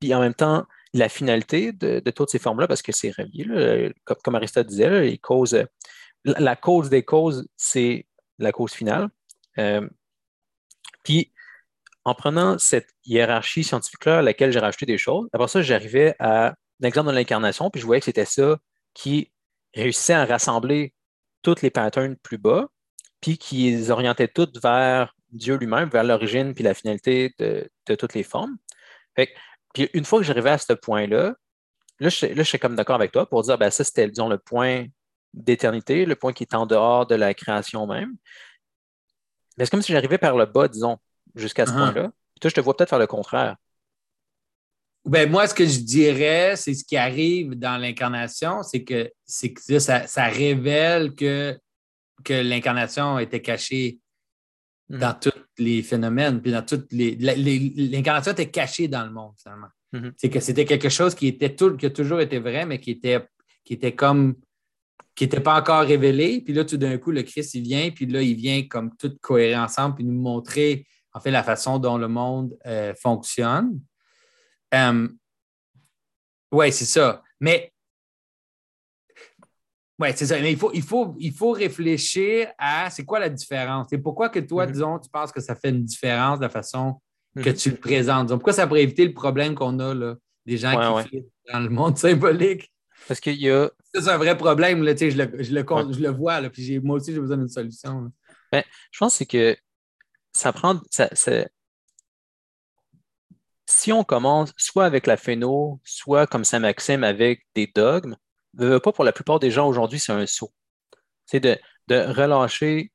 Speaker 1: puis en même temps, la finalité de, toutes ces formes-là, parce que c'est relié, comme, Aristote disait, les causes, la, cause des causes, c'est la cause finale. Euh, puis, en prenant cette hiérarchie scientifique-là à laquelle j'ai rajouté des choses, après ça, j'arrivais à l'exemple de l'incarnation, puis je voyais que c'était ça qui réussissait à rassembler tous les patterns plus bas, puis qui les orientait toutes vers Dieu lui-même, vers l'origine puis la finalité de, toutes les formes. puis une fois que j'arrivais à ce point-là, là, je, là, je suis comme d'accord avec toi pour dire, ben ça, c'était, disons, le point d'éternité, le point qui est en dehors de la création même. Mais c'est comme si j'arrivais par le bas, disons, jusqu'à ce uh-huh. point-là. Toi, je te vois peut-être faire le contraire.
Speaker 2: Ben, moi, ce que je dirais, c'est ce qui arrive dans l'incarnation, c'est que, que ça, ça, révèle que, que l'incarnation était cachée mm-hmm. dans tous les phénomènes, puis dans toutes les. L'incarnation était cachée dans le monde, finalement. Mm-hmm. C'est que c'était quelque chose qui était tout, qui a toujours été vrai, mais qui était, qui était comme qui n'était pas encore révélé. Puis là, tout d'un coup, le Christ, il vient, puis là, il vient comme tout cohérent ensemble, puis nous montrer, en fait, la façon dont le monde euh, fonctionne. Euh, oui, c'est ça. Mais, oui, c'est ça. Mais il faut, il, faut, il faut réfléchir à c'est quoi la différence? Et pourquoi que toi, mm-hmm. disons, tu penses que ça fait une différence de la façon que mm-hmm. tu le présentes? pourquoi ça pourrait éviter le problème qu'on a, là, des gens qui dans le monde symbolique?
Speaker 1: Parce qu'il y a.
Speaker 2: C'est un vrai problème, là, je, le, je, le, je le vois, là, puis moi aussi, j'ai besoin d'une solution.
Speaker 1: Ben, je pense que, que ça prend. Ça, si on commence soit avec la phéno, soit comme Saint-Maxime avec des dogmes, pas pour la plupart des gens aujourd'hui, c'est un saut. C'est de, relâcher,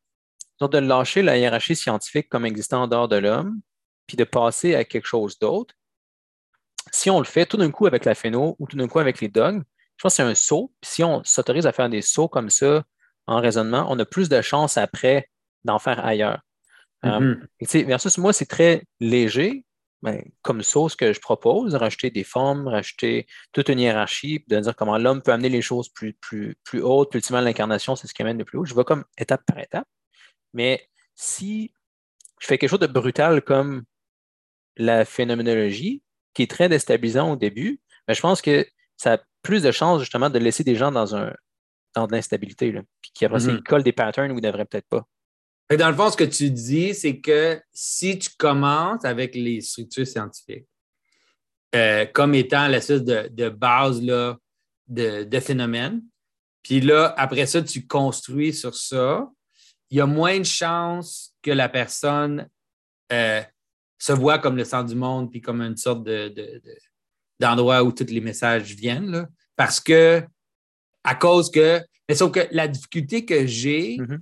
Speaker 1: de lâcher la hiérarchie scientifique comme existant en dehors de l'homme, puis de passer à quelque chose d'autre. Si on le fait tout d'un coup avec la phéno ou tout d'un coup avec les dogmes, je pense que c'est un saut. Puis si on s'autorise à faire des sauts comme ça en raisonnement, on a plus de chances après d'en faire ailleurs. Euh, mm-hmm. versus moi, c'est très léger, ben, comme ça, ce que je propose, rajouter des formes, rajouter toute une hiérarchie, de dire comment l'homme peut amener les choses plus, plus, plus hautes, puis ultimement l'incarnation, c'est ce qui amène le plus haut. Je vois comme étape par étape. Mais si je fais quelque chose de brutal comme la phénoménologie, qui est très déstabilisant au début, ben, je pense que ça a plus de chances justement de laisser des gens dans un dans de l'instabilité, puis qui après mm-hmm. collent des patterns où ils ne devraient peut-être pas.
Speaker 2: Dans le fond, ce que tu dis, c'est que si tu commences avec les structures scientifiques euh, comme étant l'espèce de, de base là, de, de phénomènes, puis là, après ça, tu construis sur ça, il y a moins de chances que la personne euh, se voit comme le centre du monde, puis comme une sorte de, d'endroit où tous les messages viennent, là, parce que, à cause que, mais sauf que la difficulté que j'ai, mm-hmm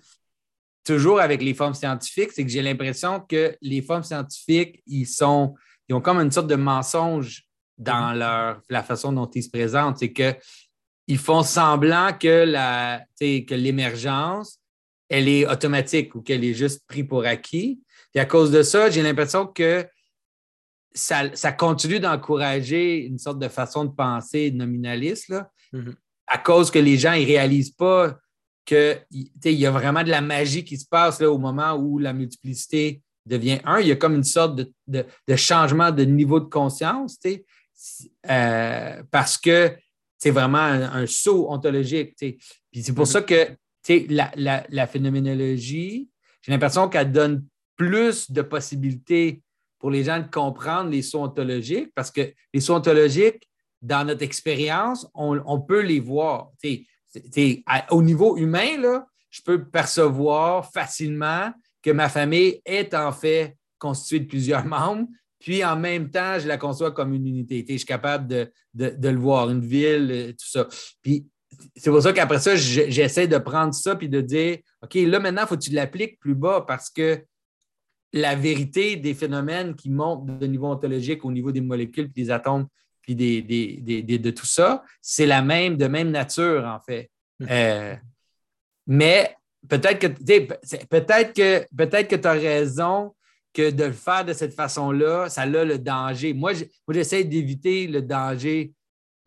Speaker 2: toujours avec les formes scientifiques, c'est que j'ai l'impression que les formes scientifiques, ils sont, ils ont comme une sorte de mensonge dans mhm. leur, la façon dont ils se présentent. C'est qu'ils font semblant que, la, que l'émergence, elle est automatique ou qu'elle est juste prise pour acquis. Et à cause de ça, j'ai l'impression que ça, ça continue d'encourager une sorte de façon de penser nominaliste, là, mhm. à cause que les gens ne réalisent pas qu'il y a vraiment de la magie qui se passe là, au moment où la multiplicité devient un. Il y a comme une sorte de, changement de niveau de conscience, euh, parce que c'est vraiment un, saut ontologique. Puis c'est pour mm-hmm. ça que la, la, phénoménologie, j'ai l'impression qu'elle donne plus de possibilités pour les gens de comprendre les sauts ontologiques, parce que les sauts ontologiques, dans notre expérience, on, on peut les voir au niveau humain, là, je peux percevoir facilement que ma famille est en fait constituée de plusieurs membres, puis en même temps, je la conçois comme une unité. Je suis capable de, le voir, une ville, euh, tout ça. Puis c'est pour ça qu'après ça, j'essaie de prendre ça puis de dire OK, là maintenant, il faut que tu l'appliques plus bas parce que la vérité des phénomènes qui montent de niveau ontologique au niveau des molécules puis des atomes puis de tout ça, c'est la même, de même nature, en fait. Hmm. Euh, mais peut-être que peut-être que peut-être que tu as raison que de le faire de cette façon-là, ça a le danger. Moi, j'essaie d'éviter le danger.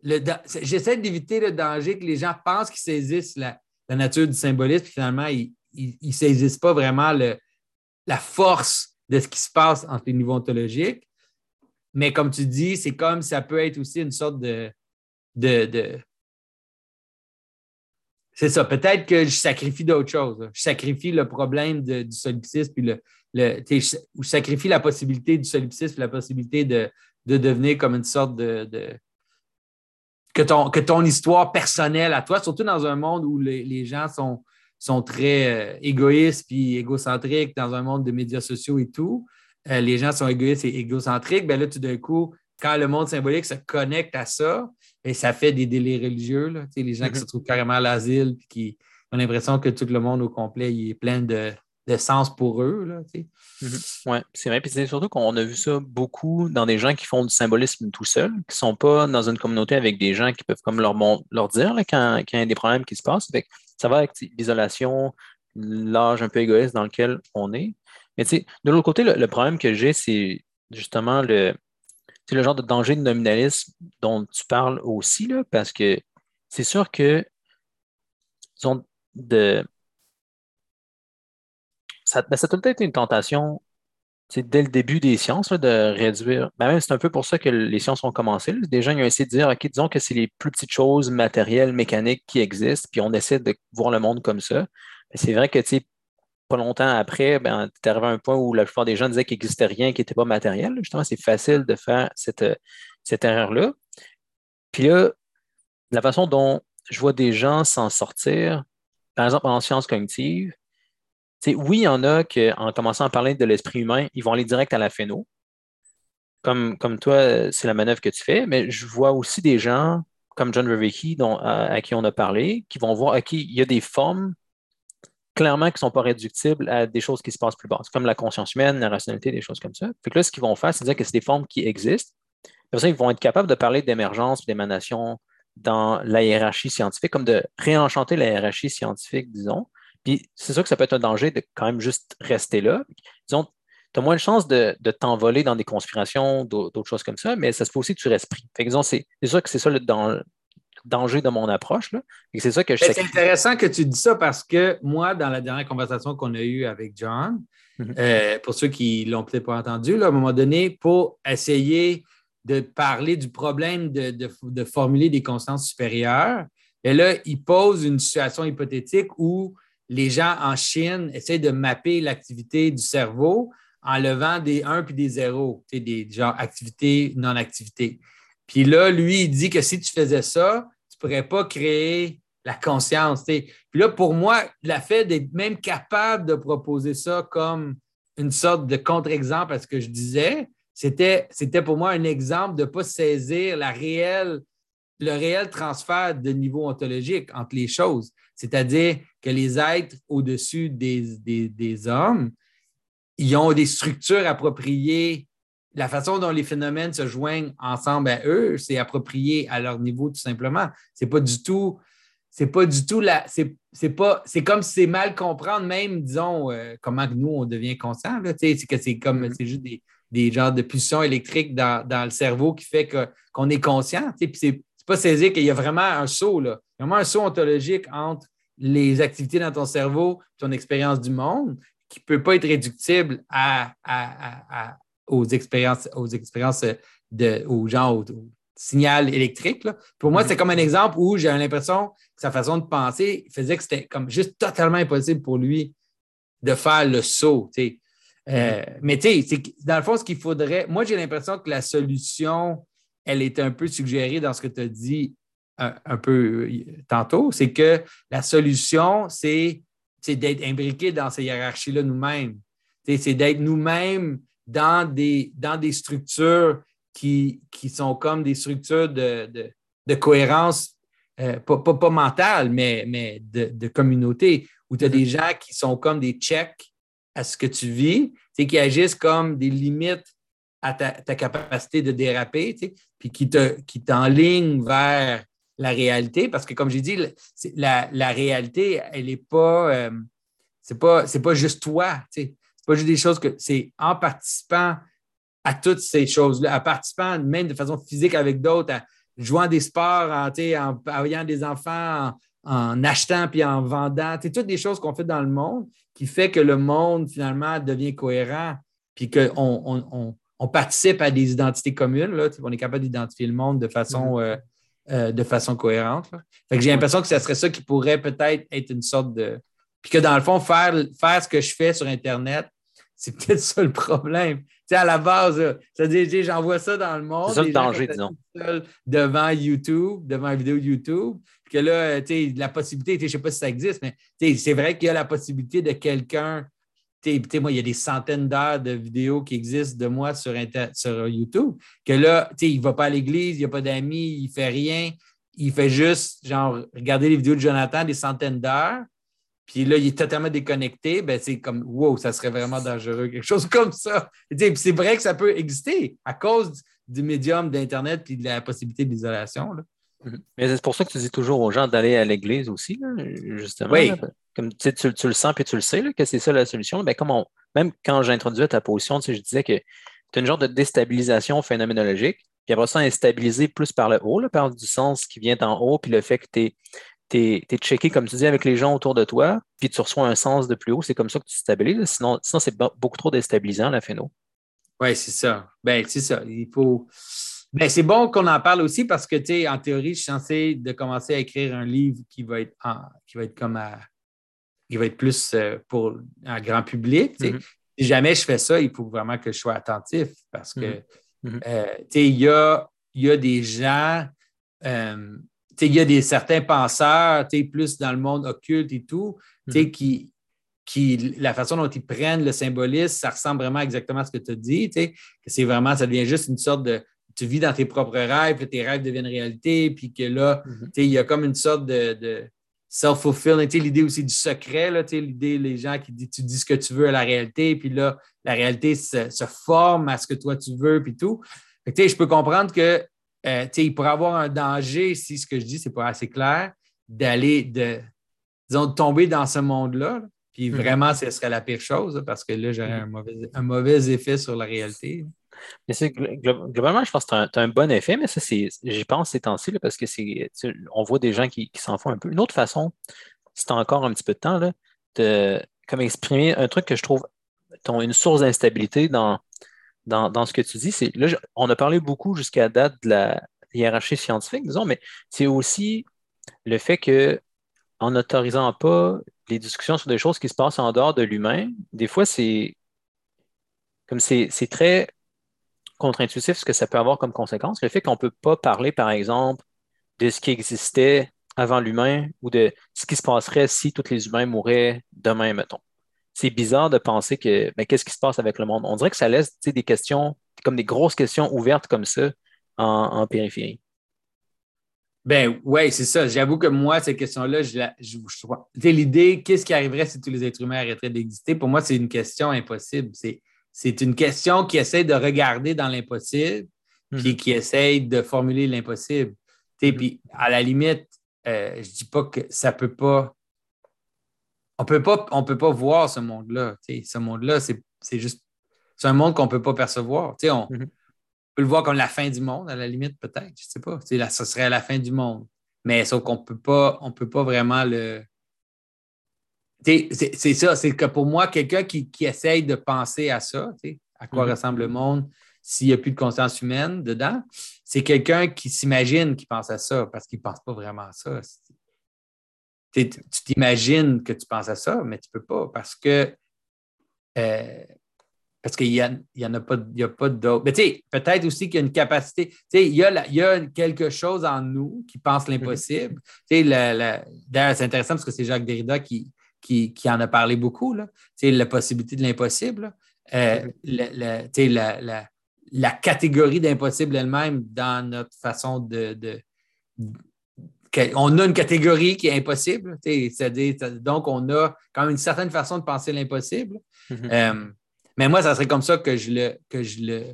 Speaker 2: j'essaie d'éviter le danger que les gens pensent qu'ils saisissent la, nature du symbolisme, puis finalement, ils ne saisissent pas vraiment le, la force de ce qui se passe entre les niveaux ontologiques. Mais comme tu dis, c'est comme ça peut être aussi une sorte de. de, C'est ça. Peut-être que je sacrifie d'autres choses. Je sacrifie le problème du solipsisme, puis le, le je sacrifie la possibilité du solipsisme, la possibilité de, devenir comme une sorte de, que, ton, que ton histoire personnelle à toi, surtout dans un monde où les, gens sont, sont très euh, égoïstes puis égocentriques, dans un monde de médias sociaux et tout, euh, les gens sont égoïstes et égocentriques, bien là, tout d'un coup, quand le monde symbolique se connecte à ça, et ça fait des délais religieux. Là, les gens qui se trouvent carrément à l'asile et qui ont l'impression que tout le monde au complet il est plein de, sens pour eux.
Speaker 1: Mm-hmm. Oui, c'est vrai. Puis c'est surtout qu'on a vu ça beaucoup dans des gens qui font du symbolisme tout seuls, qui ne sont pas dans une communauté avec des gens qui peuvent comme leur, leur dire quand, il y a des problèmes qui se passent. ça va avec l'isolation, l'âge un peu égoïste dans lequel on est. Mais tu sais, de l'autre côté, le, problème que j'ai, c'est justement le, le genre de danger de nominalisme dont tu parles aussi, là, parce que c'est sûr que disons, de, ça, ben, ça a peut-être été une tentation dès le début des sciences de réduire. Ben, même c'est un peu pour ça que les sciences ont commencé. Des gens ont essayé de dire, OK, disons que c'est les plus petites choses matérielles, mécaniques qui existent, puis on essaie de voir le monde comme ça. C'est vrai que pas longtemps après, ben, tu es arrivé à un point où la plupart des gens disaient qu'il n'existait rien qui n'était pas matériel. Justement, c'est facile de faire cette, cette erreur-là. Puis là, la façon dont je vois des gens s'en sortir, par exemple en sciences cognitives, oui, il y en a qui, en commençant à parler de l'esprit humain, ils vont aller direct à la phéno. Comme, toi, c'est la manœuvre que tu fais, mais je vois aussi des gens comme John dont, à, qui on a parlé, qui vont voir à qui il y a des formes clairement qui ne sont pas réductibles à des choses qui se passent plus bas, comme la conscience humaine, la rationalité, des choses comme ça. Fait là, ce qu'ils vont faire, c'est dire que c'est des formes qui existent. Pour ça, ils vont être capables de parler d'émergence, d'émanation dans la hiérarchie scientifique, comme de réenchanter la hiérarchie scientifique, disons. Puis c'est sûr que ça peut être un danger de quand même juste rester là. Disons, tu as moins de chances de, t'envoler dans des conspirations, d'autres choses comme ça, mais ça se peut aussi que tu restes pris. Fait que, disons, c'est sûr que c'est ça le, dans, danger de mon approche. Là. Et c'est ça que je
Speaker 2: C'est intéressant que tu dis ça parce que moi, dans la dernière conversation qu'on a eue avec John, mhm. euh, pour ceux qui ne l'ont peut-être pas entendu, à un moment donné, pour essayer de parler du problème de, formuler des consciences supérieures, et là, il pose une situation hypothétique où les gens en Chine essaient de mapper l'activité du cerveau en levant des 1 puis des 0, des genre activité, non-activité. Puis là, lui, il dit que si tu faisais ça, tu ne pourrais pas créer la conscience. Puis là, pour moi, le fait d'être même capable de proposer ça comme une sorte de contre-exemple à ce que je disais, c'était, c'était pour moi un exemple de ne pas saisir la le réel transfert de niveau ontologique entre les choses. C'est-à-dire que les êtres au-dessus des, des, des hommes, ils ont des structures appropriées la façon dont les phénomènes se joignent ensemble à eux, c'est approprié à leur niveau tout simplement. C'est pas du tout, c'est pas du tout la, c'est pas, c'est comme si c'est mal comprendre même, disons, euh, comment nous on devient conscient. C'est que c'est comme, mm-hmm. c'est juste des, des genres de pulsions électriques dans, le cerveau qui fait qu'on est conscient. Puis c'est pas saisir qu'il y a vraiment un saut, là. Il y a vraiment un saut ontologique entre les activités dans ton cerveau, ton expérience du monde, qui ne peut pas être réductible à, à, aux expériences, aux expériences de, aux gens, au, signal électrique. Pour moi, mhm. c'est comme un exemple où j'ai l'impression que sa façon de penser faisait que c'était comme juste totalement impossible pour lui de faire le saut. Euh, mhm. mais tu sais, dans le fond, ce qu'il faudrait, moi, j'ai l'impression que la solution, elle est un peu suggérée dans ce que tu as dit un, un peu euh, tantôt, c'est que la solution, c'est d'être imbriqué dans ces hiérarchies-là nous-mêmes. C'est d'être nous-mêmes dans des, dans des structures qui, qui sont comme des structures de, de, cohérence, euh, pas, pas, mentale, mais, mais de, de communauté, où tu as des mm-hmm. gens qui sont comme des checks à ce que tu vis, qui agissent comme des limites à ta, ta capacité de déraper, puis qui t'enlignent qui vers la réalité, parce que comme j'ai dit, la, la, réalité, elle n'est pas, euh, c'est pas, pas juste toi pas juste des choses que c'est en participant à toutes ces choses-là, en participant même de façon physique avec d'autres, en jouant des sports, en, en ayant des enfants, en, achetant puis en vendant. C'est toutes des choses qu'on fait dans le monde qui fait que le monde, finalement, devient cohérent puis qu'on on, participe à des identités communes, là, on est capable d'identifier le monde de façon, mm-hmm. euh, de façon cohérente. j'ai l'impression que ce serait ça qui pourrait peut-être être une sorte de. Puis que dans le fond, faire, faire ce que je fais sur Internet, c'est peut-être ça le problème. Tu sais, à la base, c'est-à-dire, j'envoie ça dans le monde.
Speaker 1: C'est ça le danger, disons.
Speaker 2: Devant YouTube, devant une vidéo YouTube. Puis que là, tu sais, la possibilité, je ne sais pas si ça existe, mais c'est vrai qu'il y a la possibilité de quelqu'un. Tu sais, moi, il y a des centaines d'heures de vidéos qui existent de moi sur, sur YouTube. Que là, tu sais, il ne va pas à l'église, il n'y a pas d'amis, il ne fait rien. Il fait juste, genre, regarder les vidéos de Jonathan des centaines d'heures puis là, il est totalement déconnecté, ben c'est comme wow, ça serait vraiment dangereux, quelque chose comme ça. C'est vrai que ça peut exister à cause du médium d'Internet et de la possibilité d'isolation.
Speaker 1: Mhm. Mais c'est pour ça que tu dis toujours aux gens d'aller à l'église aussi, justement. Oui. comme tu, tu, le sens et tu le sais que c'est ça la solution. Ben, comme même quand j'introduisais ta position, je disais que tu as une genre de déstabilisation phénoménologique, puis après ça, instabiliser plus par le haut, par du sens qui vient en haut, puis le fait que tu es tu es, checké, comme tu dis, avec les gens autour de toi, puis tu reçois un sens de plus haut. C'est comme ça que tu stabilises. Sinon, sinon c'est beaucoup trop déstabilisant, la phéno.
Speaker 2: Oui, c'est ça. Ben, c'est ça. Il faut. Ben, c'est bon qu'on en parle aussi parce que, tu sais, en théorie, je suis censé de commencer à écrire un livre qui va être, qui va être comme à, qui va être plus euh, pour un grand public. Mm-hmm. Si jamais je fais ça, il faut vraiment que je sois attentif parce que, mm-hmm. Mm-hmm. Euh, tu sais, il y a, y a des gens. Euh, il y a des certains penseurs, plus dans le monde occulte et tout, mm-hmm. qui, qui, la façon dont ils prennent le symbolisme, ça ressemble vraiment exactement à ce que tu as dit. Que c'est vraiment, ça devient juste une sorte de. Tu vis dans tes propres rêves, puis tes rêves deviennent réalité, puis que là, mm-hmm. il y a comme une sorte de, self-fulfilling, l'idée aussi du secret, l'idée, les gens qui disent tu dis ce que tu veux à la réalité, puis là, la réalité se, forme à ce que toi tu veux, puis tout. je peux comprendre que euh, il pourrait avoir un danger, si ce que je dis, c'est pas assez clair, d'aller, de, disons, de tomber dans ce monde-là. Puis mhm. vraiment, ce serait la pire chose, parce que là, j'aurais mhm. un mauvais, effet sur la réalité.
Speaker 1: Mais globalement, je pense que tu as, un bon effet, mais ça, c'est, j'y pense ces temps-ci, parce que c'est, on voit des gens qui, s'en font un peu. Une autre façon, si tu as encore un petit peu de temps, là, de comme exprimer un truc que je trouve une source d'instabilité dans, dans, ce que tu dis, c'est là, on a parlé beaucoup jusqu'à date de la hiérarchie scientifique, disons, mais c'est aussi le fait que en n'autorisant pas les discussions sur des choses qui se passent en dehors de l'humain, des fois, c'est comme c'est très contre-intuitif ce que ça peut avoir comme conséquence. Le fait qu'on ne peut pas parler, par exemple, de ce qui existait avant l'humain ou de ce qui se passerait si tous les humains mouraient demain, mettons c'est bizarre de penser que ben, qu'est-ce qui se passe avec le monde? On dirait que ça laisse des questions, comme des grosses questions ouvertes comme ça en, périphérie.
Speaker 2: Ben oui, c'est ça. J'avoue que moi, ces questions-là, je, je, l'idée, qu'est-ce qui arriverait si tous les êtres humains arrêteraient d'exister, pour moi, c'est une question impossible. C'est une question qui essaie de regarder dans l'impossible, mhm. puis qui essaie de formuler l'impossible. Mhm. Puis à la limite, euh, je ne dis pas que ça ne peut pas on peut pas, on peut pas voir ce monde-là. Ce monde-là, c'est juste. C'est un monde qu'on ne peut pas percevoir. On mhm. peut le voir comme la fin du monde, à la limite, peut-être. Je ne sais pas. Là, ce serait la fin du monde. Mais sauf qu'on peut pas, on peut pas vraiment le. C'est ça, c'est que pour moi, quelqu'un qui, qui, essaye de penser à ça, à quoi mhm. ressemble le monde s'il n'y a plus de conscience humaine dedans, c'est quelqu'un qui s'imagine qu'il pense à ça parce qu'il ne pense pas vraiment à ça tu t'imagines que tu penses à ça, mais tu ne peux pas parce que euh, parce qu'il n'y en a pas, y a pas d'autres. Mais tu sais, peut-être aussi qu'il y a une capacité. Tu sais, il y a, y a quelque chose en nous qui pense l'impossible. Tu sais, d'ailleurs, c'est intéressant parce que c'est Jacques Derrida qui, qui, en a parlé beaucoup. Là. Tu sais, la possibilité de l'impossible. Euh, tu sais, la, la, catégorie d'impossible elle-même dans notre façon de, de, on a une catégorie qui est impossible. donc, on a quand même une certaine façon de penser l'impossible. Mm-hmm. Euh, mais moi, ça serait comme ça que je le. Que je le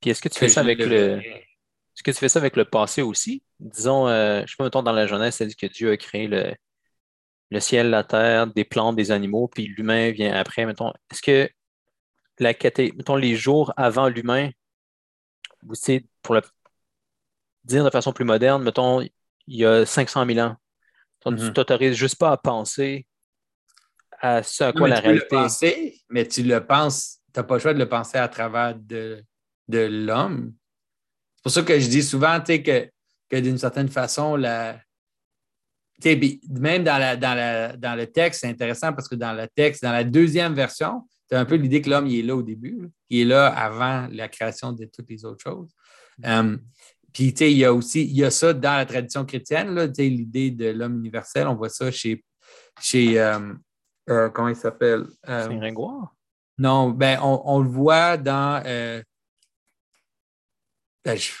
Speaker 1: Puis est-ce que tu fais ça avec le. Est-ce que tu fais ça avec le passé aussi? Disons, euh, je ne sais pas, mettons, dans la jeunesse, ça dit que Dieu a créé le, le ciel, la terre, des plantes, des animaux, puis l'humain vient après. Mettons, est-ce que la mettons, les jours avant l'humain, vous savez, pour le dire de façon plus moderne, mettons, il y a 500 000 ans. Tu ne mhm. t'autorises juste pas à penser à ce à quoi la réalité.
Speaker 2: Le penser, mais tu le penses n'as pas le choix de le penser à travers de, de l'homme. C'est pour ça que je dis souvent que, que d'une certaine façon, la, même dans, la, dans, dans le texte, c'est intéressant parce que dans le texte, dans la deuxième version, tu as un peu l'idée que l'homme il est là au début, il est là avant la création de toutes les autres choses. Mm-hmm. Euh, puis, il y a aussi, il y a ça dans la tradition chrétienne, l'idée de l'homme universel. On voit ça chez, chez euh, euh, comment il s'appelle?
Speaker 1: saint Grégoire?
Speaker 2: Non, ben, on, le voit dans ben,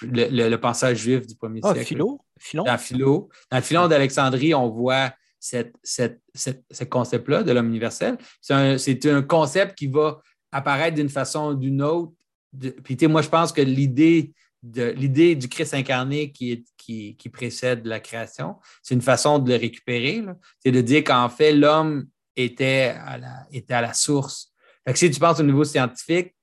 Speaker 2: le, le, pensage juif du premier ah, siècle.
Speaker 1: Philo?
Speaker 2: Dans Philo. Dans Philon d'Alexandrie, on voit cette, ce concept-là de l'homme universel. C'est un, concept qui va apparaître d'une façon ou d'une autre. puis, moi, je pense que l'idée l'idée du Christ incarné qui, précède la création, c'est une façon de le récupérer. C'est de dire qu'en fait, l'homme était à la, source. si tu penses au niveau scientifique,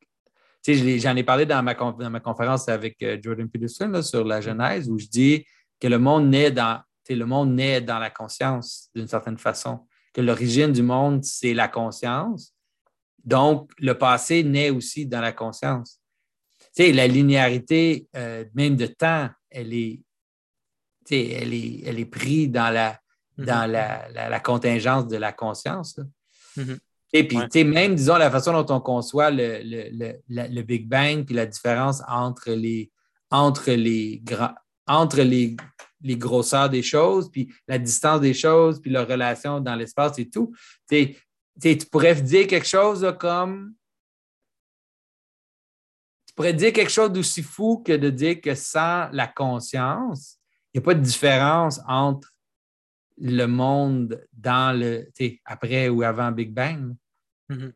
Speaker 2: j'en ai parlé dans ma, conférence avec euh, Jordan Peterson sur la Genèse, où je dis que le monde naît dans la conscience d'une certaine façon, que l'origine du monde, c'est la conscience. Donc, le passé naît aussi dans la conscience. La linéarité, euh, même de temps, elle est, elle est, elle est prise dans la, dans la, contingence de la conscience. Mm-hmm. Et puis, même, disons, la façon dont on conçoit le, le Big Bang, puis la différence entre les, entre les, entre les, les grosseurs des choses, puis la distance des choses, puis leur relation dans l'espace et tout. tu pourrais dire quelque chose comme. Pourrais dire quelque chose d'aussi fou que de dire que sans la conscience, il n'y a pas de différence entre le monde dans le. après ou avant Big Bang. Mm-hmm.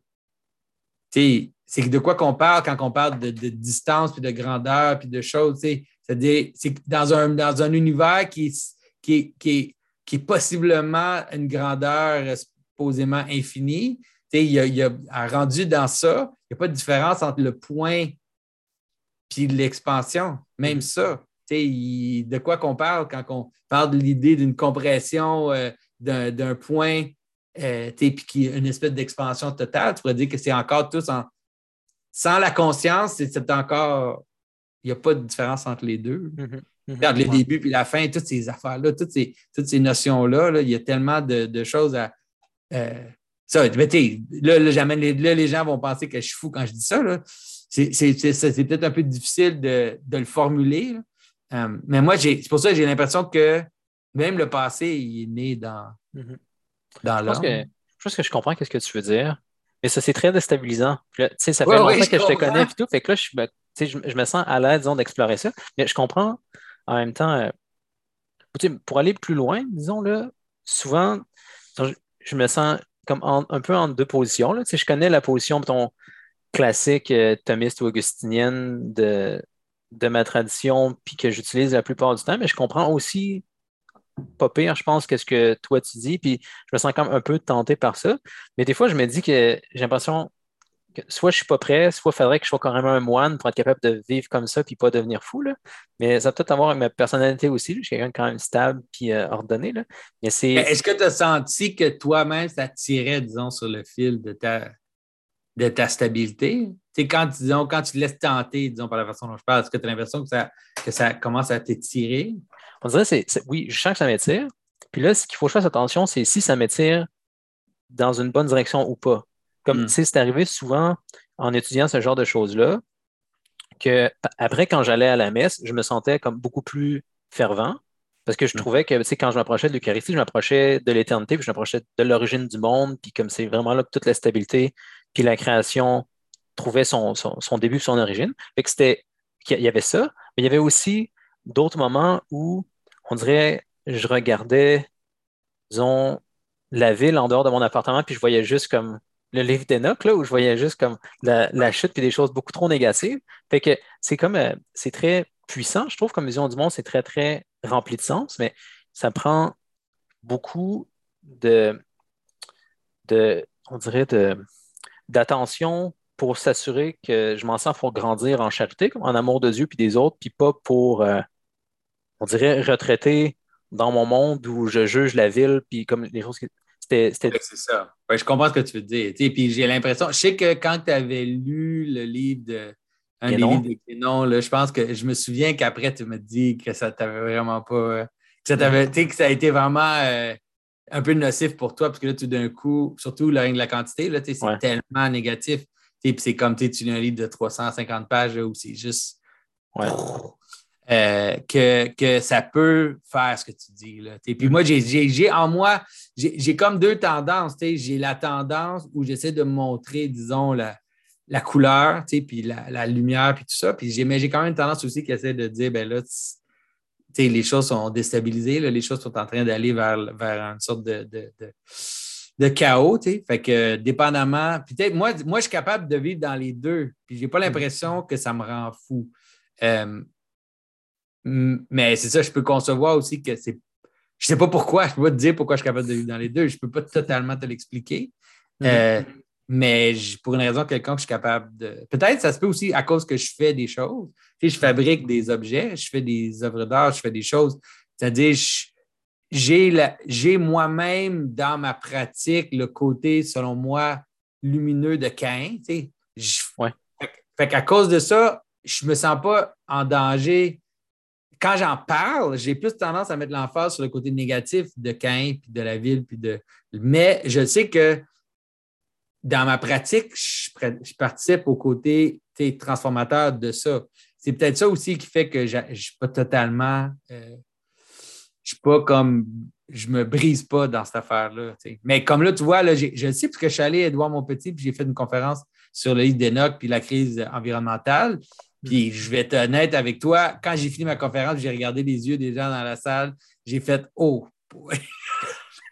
Speaker 2: C'est de quoi qu'on parle quand on parle de, de, distance, puis de grandeur, puis de choses. C'est-à-dire, c'est dans un, dans un univers qui est, qui, qui, qui est possiblement une grandeur supposément infinie. Il y, a, il y a, rendu dans ça, il n'y a pas de différence entre le point et l'expansion. Même mm-hmm. ça. de quoi qu'on parle quand on parle de l'idée d'une compression euh, d'un point, euh, puis une espèce d'expansion totale, tu pourrais dire que c'est encore tous en. Sans la conscience, c'est encore il n'y a pas de différence entre les deux. Mm-hmm. Mm-hmm. Regarde le début puis la fin, toutes ces affaires-là, toutes ces, toutes ces notions-là, il y a tellement de, choses à. Euh, ça, mais là, là, les, là, les gens vont penser que je suis fou quand je dis ça. C'est peut-être un peu difficile de, le formuler. Euh, mais moi, c'est pour ça que j'ai l'impression que même le passé, il est né dans, mm-hmm. dans l'homme.
Speaker 1: Je pense que je comprends ce que tu veux dire. Mais ça, c'est très déstabilisant. ça fait longtemps que je te connais et tout. Fait que là, je je, me sens à l'aise, d'explorer ça. Mais je comprends en même temps, euh, pour aller plus loin, disons, là, souvent, je, me sens comme un peu en deux positions. Là. Je connais la position, ton classique euh, thomiste ou augustinienne de, de ma tradition, puis que j'utilise la plupart du temps, mais je comprends aussi pas pire, je pense, qu'est-ce que toi tu dis, puis je me sens comme un peu tenté par ça. Mais des fois, je me dis que j'ai l'impression soit je suis pas prêt, soit il faudrait que je sois carrément un moine pour être capable de vivre comme ça puis pas devenir fou. Là. Mais ça peut-être avoir ma personnalité aussi. Je suis quand même stable puis euh, ordonné. Là.
Speaker 2: Mais c'est... Est-ce que tu as senti que toi-même, ça tirait, disons, sur le fil de ta, de ta stabilité? C'est quand, disons, quand tu te laisses tenter, disons, par la façon dont je parle, est-ce que tu as l'impression que ça, que ça commence à t'étirer?
Speaker 1: On dirait c'est, oui, je sens que ça m'étire. Puis là, ce qu'il faut que je fasse attention, c'est si ça m'étire dans une bonne direction ou pas. Comme, hmm. c'est arrivé souvent en étudiant ce genre de choses-là, que après, quand j'allais à la messe, je me sentais comme beaucoup plus fervent parce que je hmm. trouvais que, tu quand je m'approchais de l'Eucharistie, je m'approchais de l'éternité, puis je m'approchais de l'origine du monde, puis comme c'est vraiment là que toute la stabilité, puis la création trouvait son, son, début, son origine. Fait que c'était, il y avait ça, mais il y avait aussi d'autres moments où on dirait, je regardais, disons, la ville en dehors de mon appartement, puis je voyais juste comme le livre d'Enoch, là, où je voyais juste comme la, chute et des choses beaucoup trop négatives. Fait que c'est comme, euh, c'est très puissant, je trouve, comme vision du monde, c'est très, très rempli de sens, mais ça prend beaucoup de, de on dirait, de, d'attention pour s'assurer que je m'en sens pour grandir en charité, en amour de Dieu puis des autres, puis pas pour, euh, on dirait, retraiter dans mon monde où je juge la ville, puis comme les choses C'était.
Speaker 2: c'est ça. je comprends ce que tu veux dire. Puis j'ai l'impression, je sais que quand tu avais lu le livre de. Un des livres de Kénon, là, je pense que je me souviens qu'après, tu m'as dit que ça t'avait vraiment pas. Que ça, t'avait, que ça a été vraiment euh, un peu nocif pour toi, parce que là, tout d'un coup, surtout le règne de la quantité, là, c'est tellement négatif. Puis c'est comme tu lis un livre de 350 pages où c'est juste. Euh, que, ça peut faire ce que tu dis. Là, puis moi, j'ai en moi, j'ai comme deux tendances. J'ai la tendance où j'essaie de montrer, disons, la, la couleur, puis la, lumière, puis tout ça. Puis mais j'ai quand même une tendance aussi qui essaie de dire, ben là, les choses sont déstabilisées, les choses sont en train d'aller vers, vers une sorte de, de, chaos. Fait que dépendamment, peut-être moi, moi, je suis capable de vivre dans les deux, puis j'ai pas mm. l'impression que ça me rend fou. Euh, mais c'est ça, je peux concevoir aussi que c'est. Je sais pas pourquoi, je peux pas te dire pourquoi je suis capable de vivre dans les deux, je peux pas totalement te l'expliquer. Mm. Euh, mais pour une raison quelconque, je suis capable de. Peut-être ça se peut aussi à cause que je fais des choses. Tu sais, je fabrique des objets, je fais des œuvres d'art, je fais des choses. C'est-à-dire, j'ai moi-même dans ma pratique le côté, selon moi, lumineux de Cain. Tu sais.
Speaker 1: ouais.
Speaker 2: Fait qu'à cause de ça, je ne me sens pas en danger. Quand j'en parle, j'ai plus tendance à mettre l'emphase sur le côté négatif de Cain, puis de la ville, puis de. Mais je sais que dans ma pratique, je, participe au côté transformateur de ça. C'est peut-être ça aussi qui fait que je ne suis pas totalement. Euh, je suis pas comme. Je me brise pas dans cette affaire-là. Mais comme là, tu vois, là, je le sais parce que je suis allé voir mon petit puis j'ai fait une conférence sur le livre d'Enoch puis la crise environnementale. Puis je vais être honnête avec toi, quand j'ai fini ma conférence, j'ai regardé les yeux des gens dans la salle, j'ai fait Oh,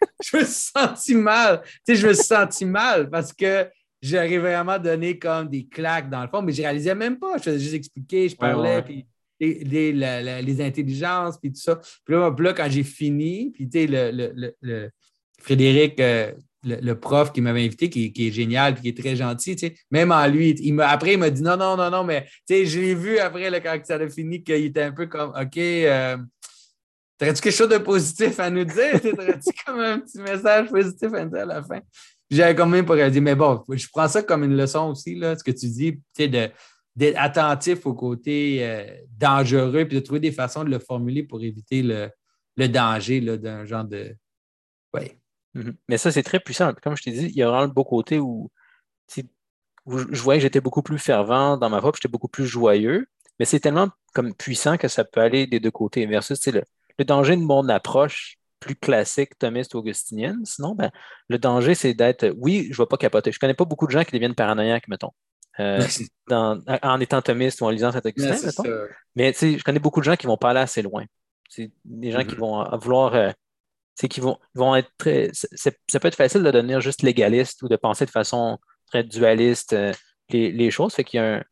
Speaker 2: je me suis senti mal. Tu sais, je me suis senti mal parce que j'aurais vraiment donné comme des claques dans le fond, mais je ne réalisais même pas. Je faisais juste expliquer, je parlais, puis les, intelligences, puis tout ça. Puis là, quand j'ai fini, puis tu sais, le, Frédéric, euh, le, prof qui m'avait invité, qui, est génial, puis qui est très gentil, tu sais, même en lui, il après, il m'a dit non, non, non, non, mais tu sais, je l'ai vu après, quand ça a fini, qu'il était un peu comme, OK, euh, T'aurais-tu quelque chose de positif à nous dire? T'aurais-tu comme un petit message positif à nous dire à la fin? J'avais quand même pas dit, mais bon, je prends ça comme une leçon aussi, là, ce que tu dis, d'être attentif au côté euh, dangereux, puis de trouver des façons de le formuler pour éviter le, danger d'un genre de. Oui.
Speaker 1: Mm-hmm. Mais ça, c'est très puissant. Comme je t'ai dit, il y a vraiment le beau côté où, où je voyais que j'étais beaucoup plus fervent dans ma voix, j'étais beaucoup plus joyeux. Mais c'est tellement comme puissant que ça peut aller des deux côtés. Versus, le, le danger de mon approche plus classique thomiste augustinienne, sinon, ben, le danger, c'est d'être, oui, je ne vais pas capoter. Je ne connais pas beaucoup de gens qui deviennent paranoïaques, mettons. Euh, en étant thomiste ou en lisant cet Augustin, mettons. Mais je connais beaucoup de gens qui ne vont pas aller assez loin. C'est des gens qui mm-hmm. vont vouloir. Euh, qui vont, vont être très. Ça peut être facile de devenir juste légaliste ou de penser de façon très dualiste euh, les, les, choses. Fait qu'il y a un,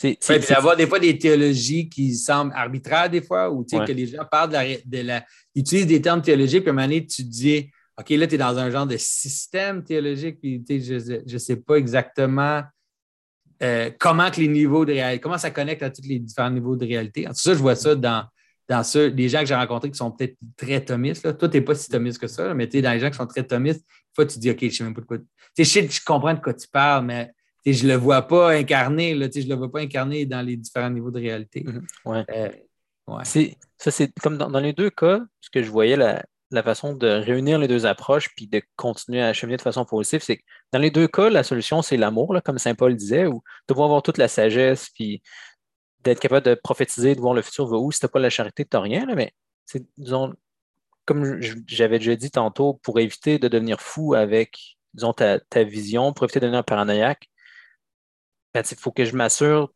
Speaker 2: c'est, d'avoir des fois des théologies qui semblent arbitraires des fois, ou que les gens parlent de la, utilisent des termes théologiques, puis à un moment donné, tu dis OK, là, tu es dans un genre de système théologique, puis je ne sais pas exactement euh, comment que les niveaux de réalité, comment ça connecte à tous les différents niveaux de réalité. En tout ça, je vois ça dans, dans ceux, les gens que j'ai rencontrés qui sont peut-être très thomistes. Toi, tu n'es pas si thomiste que ça, mais dans les gens qui sont très thomistes, des fois, tu dis OK, je ne sais même pas de quoi. Je, je comprends de quoi tu parles, mais je ne le vois pas incarné, là, je ne le vois pas incarné dans les différents niveaux de réalité.
Speaker 1: Mhm. Euh, ouais. Ça, c'est comme dans, les deux cas, ce que je voyais, la, façon de réunir les deux approches puis de continuer à cheminer de façon positive, c'est que dans les deux cas, la solution, c'est l'amour, comme Saint Paul disait, ou de voir avoir toute la sagesse, puis d'être capable de prophétiser, de voir le futur va où. Si tu n'as pas la charité, tu n'as rien, là, mais disons, comme j'avais déjà dit tantôt, pour éviter de devenir fou avec disons, ta, ta vision, pour éviter de devenir paranoïaque, il faut que je m'assure,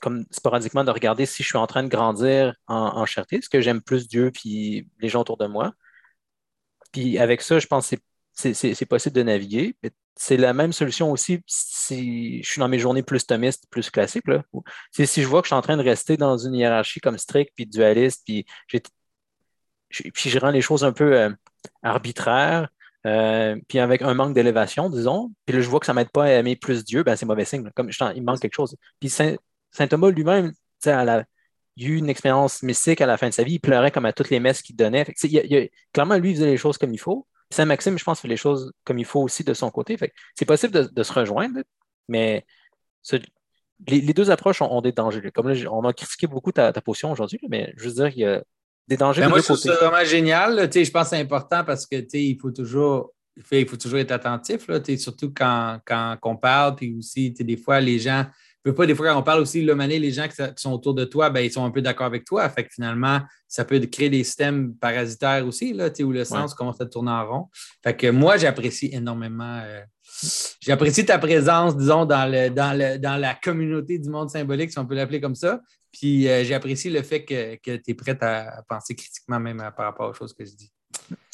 Speaker 1: comme sporadiquement, de regarder si je suis en train de grandir en, en charité, est-ce que j'aime plus Dieu puis les gens autour de moi. Puis avec ça, je pense que c'est possible de naviguer. C'est la même solution aussi si je suis dans mes journées plus thomistes, plus classiques. Là. Si je vois que je suis en train de rester dans une hiérarchie comme stricte, puis dualiste, puis, puis je rends les choses un peu euh, arbitraires, euh, puis avec un manque d'élévation, disons, puis là, je vois que ça ne m'aide pas à aimer plus Dieu, ben, c'est mauvais signe. Comme il manque quelque chose. Puis Saint, Thomas lui-même, il a eu une expérience mystique à la fin de sa vie. Il pleurait comme à toutes les messes qu'il donnait. clairement, lui, il faisait les choses comme il faut. Saint-Maxime, je pense, fait les choses comme il faut aussi de son côté. c'est possible de, se rejoindre, mais les, deux approches ont, des dangers. Comme là, on a critiqué beaucoup ta, ta position aujourd'hui, mais je veux dire qu'il y a des dangers
Speaker 2: ben, de moi, je trouve ça vraiment génial. je pense que c'est important parce que il faut toujours il faut toujours être attentif, là, surtout quand, quand on parle, puis aussi, des fois, les gens veux pas, des fois, quand on parle aussi de l'humané, les gens qui, sont autour de toi, ben, ils sont un peu d'accord avec toi. Fait que finalement, ça peut créer des systèmes parasitaires aussi, là, où le sens commence à tourner en rond. Fait que moi, j'apprécie énormément. Euh, j'apprécie ta présence, disons, dans, le, dans, le, dans la communauté du monde symbolique, si on peut l'appeler comme ça. Puis euh, j'apprécie le fait que, que tu es prête à penser critiquement même par rapport aux choses que je dis.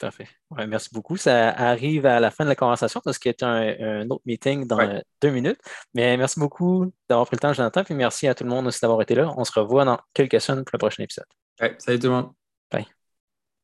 Speaker 1: Parfait. merci beaucoup. Ça arrive à la fin de la conversation parce qu'il y a un, autre meeting dans deux minutes. Mais merci beaucoup d'avoir pris le temps, Jonathan. Puis merci à tout le monde aussi d'avoir été là. On se revoit dans quelques semaines pour le prochain épisode.
Speaker 2: salut tout le monde.
Speaker 1: Bye.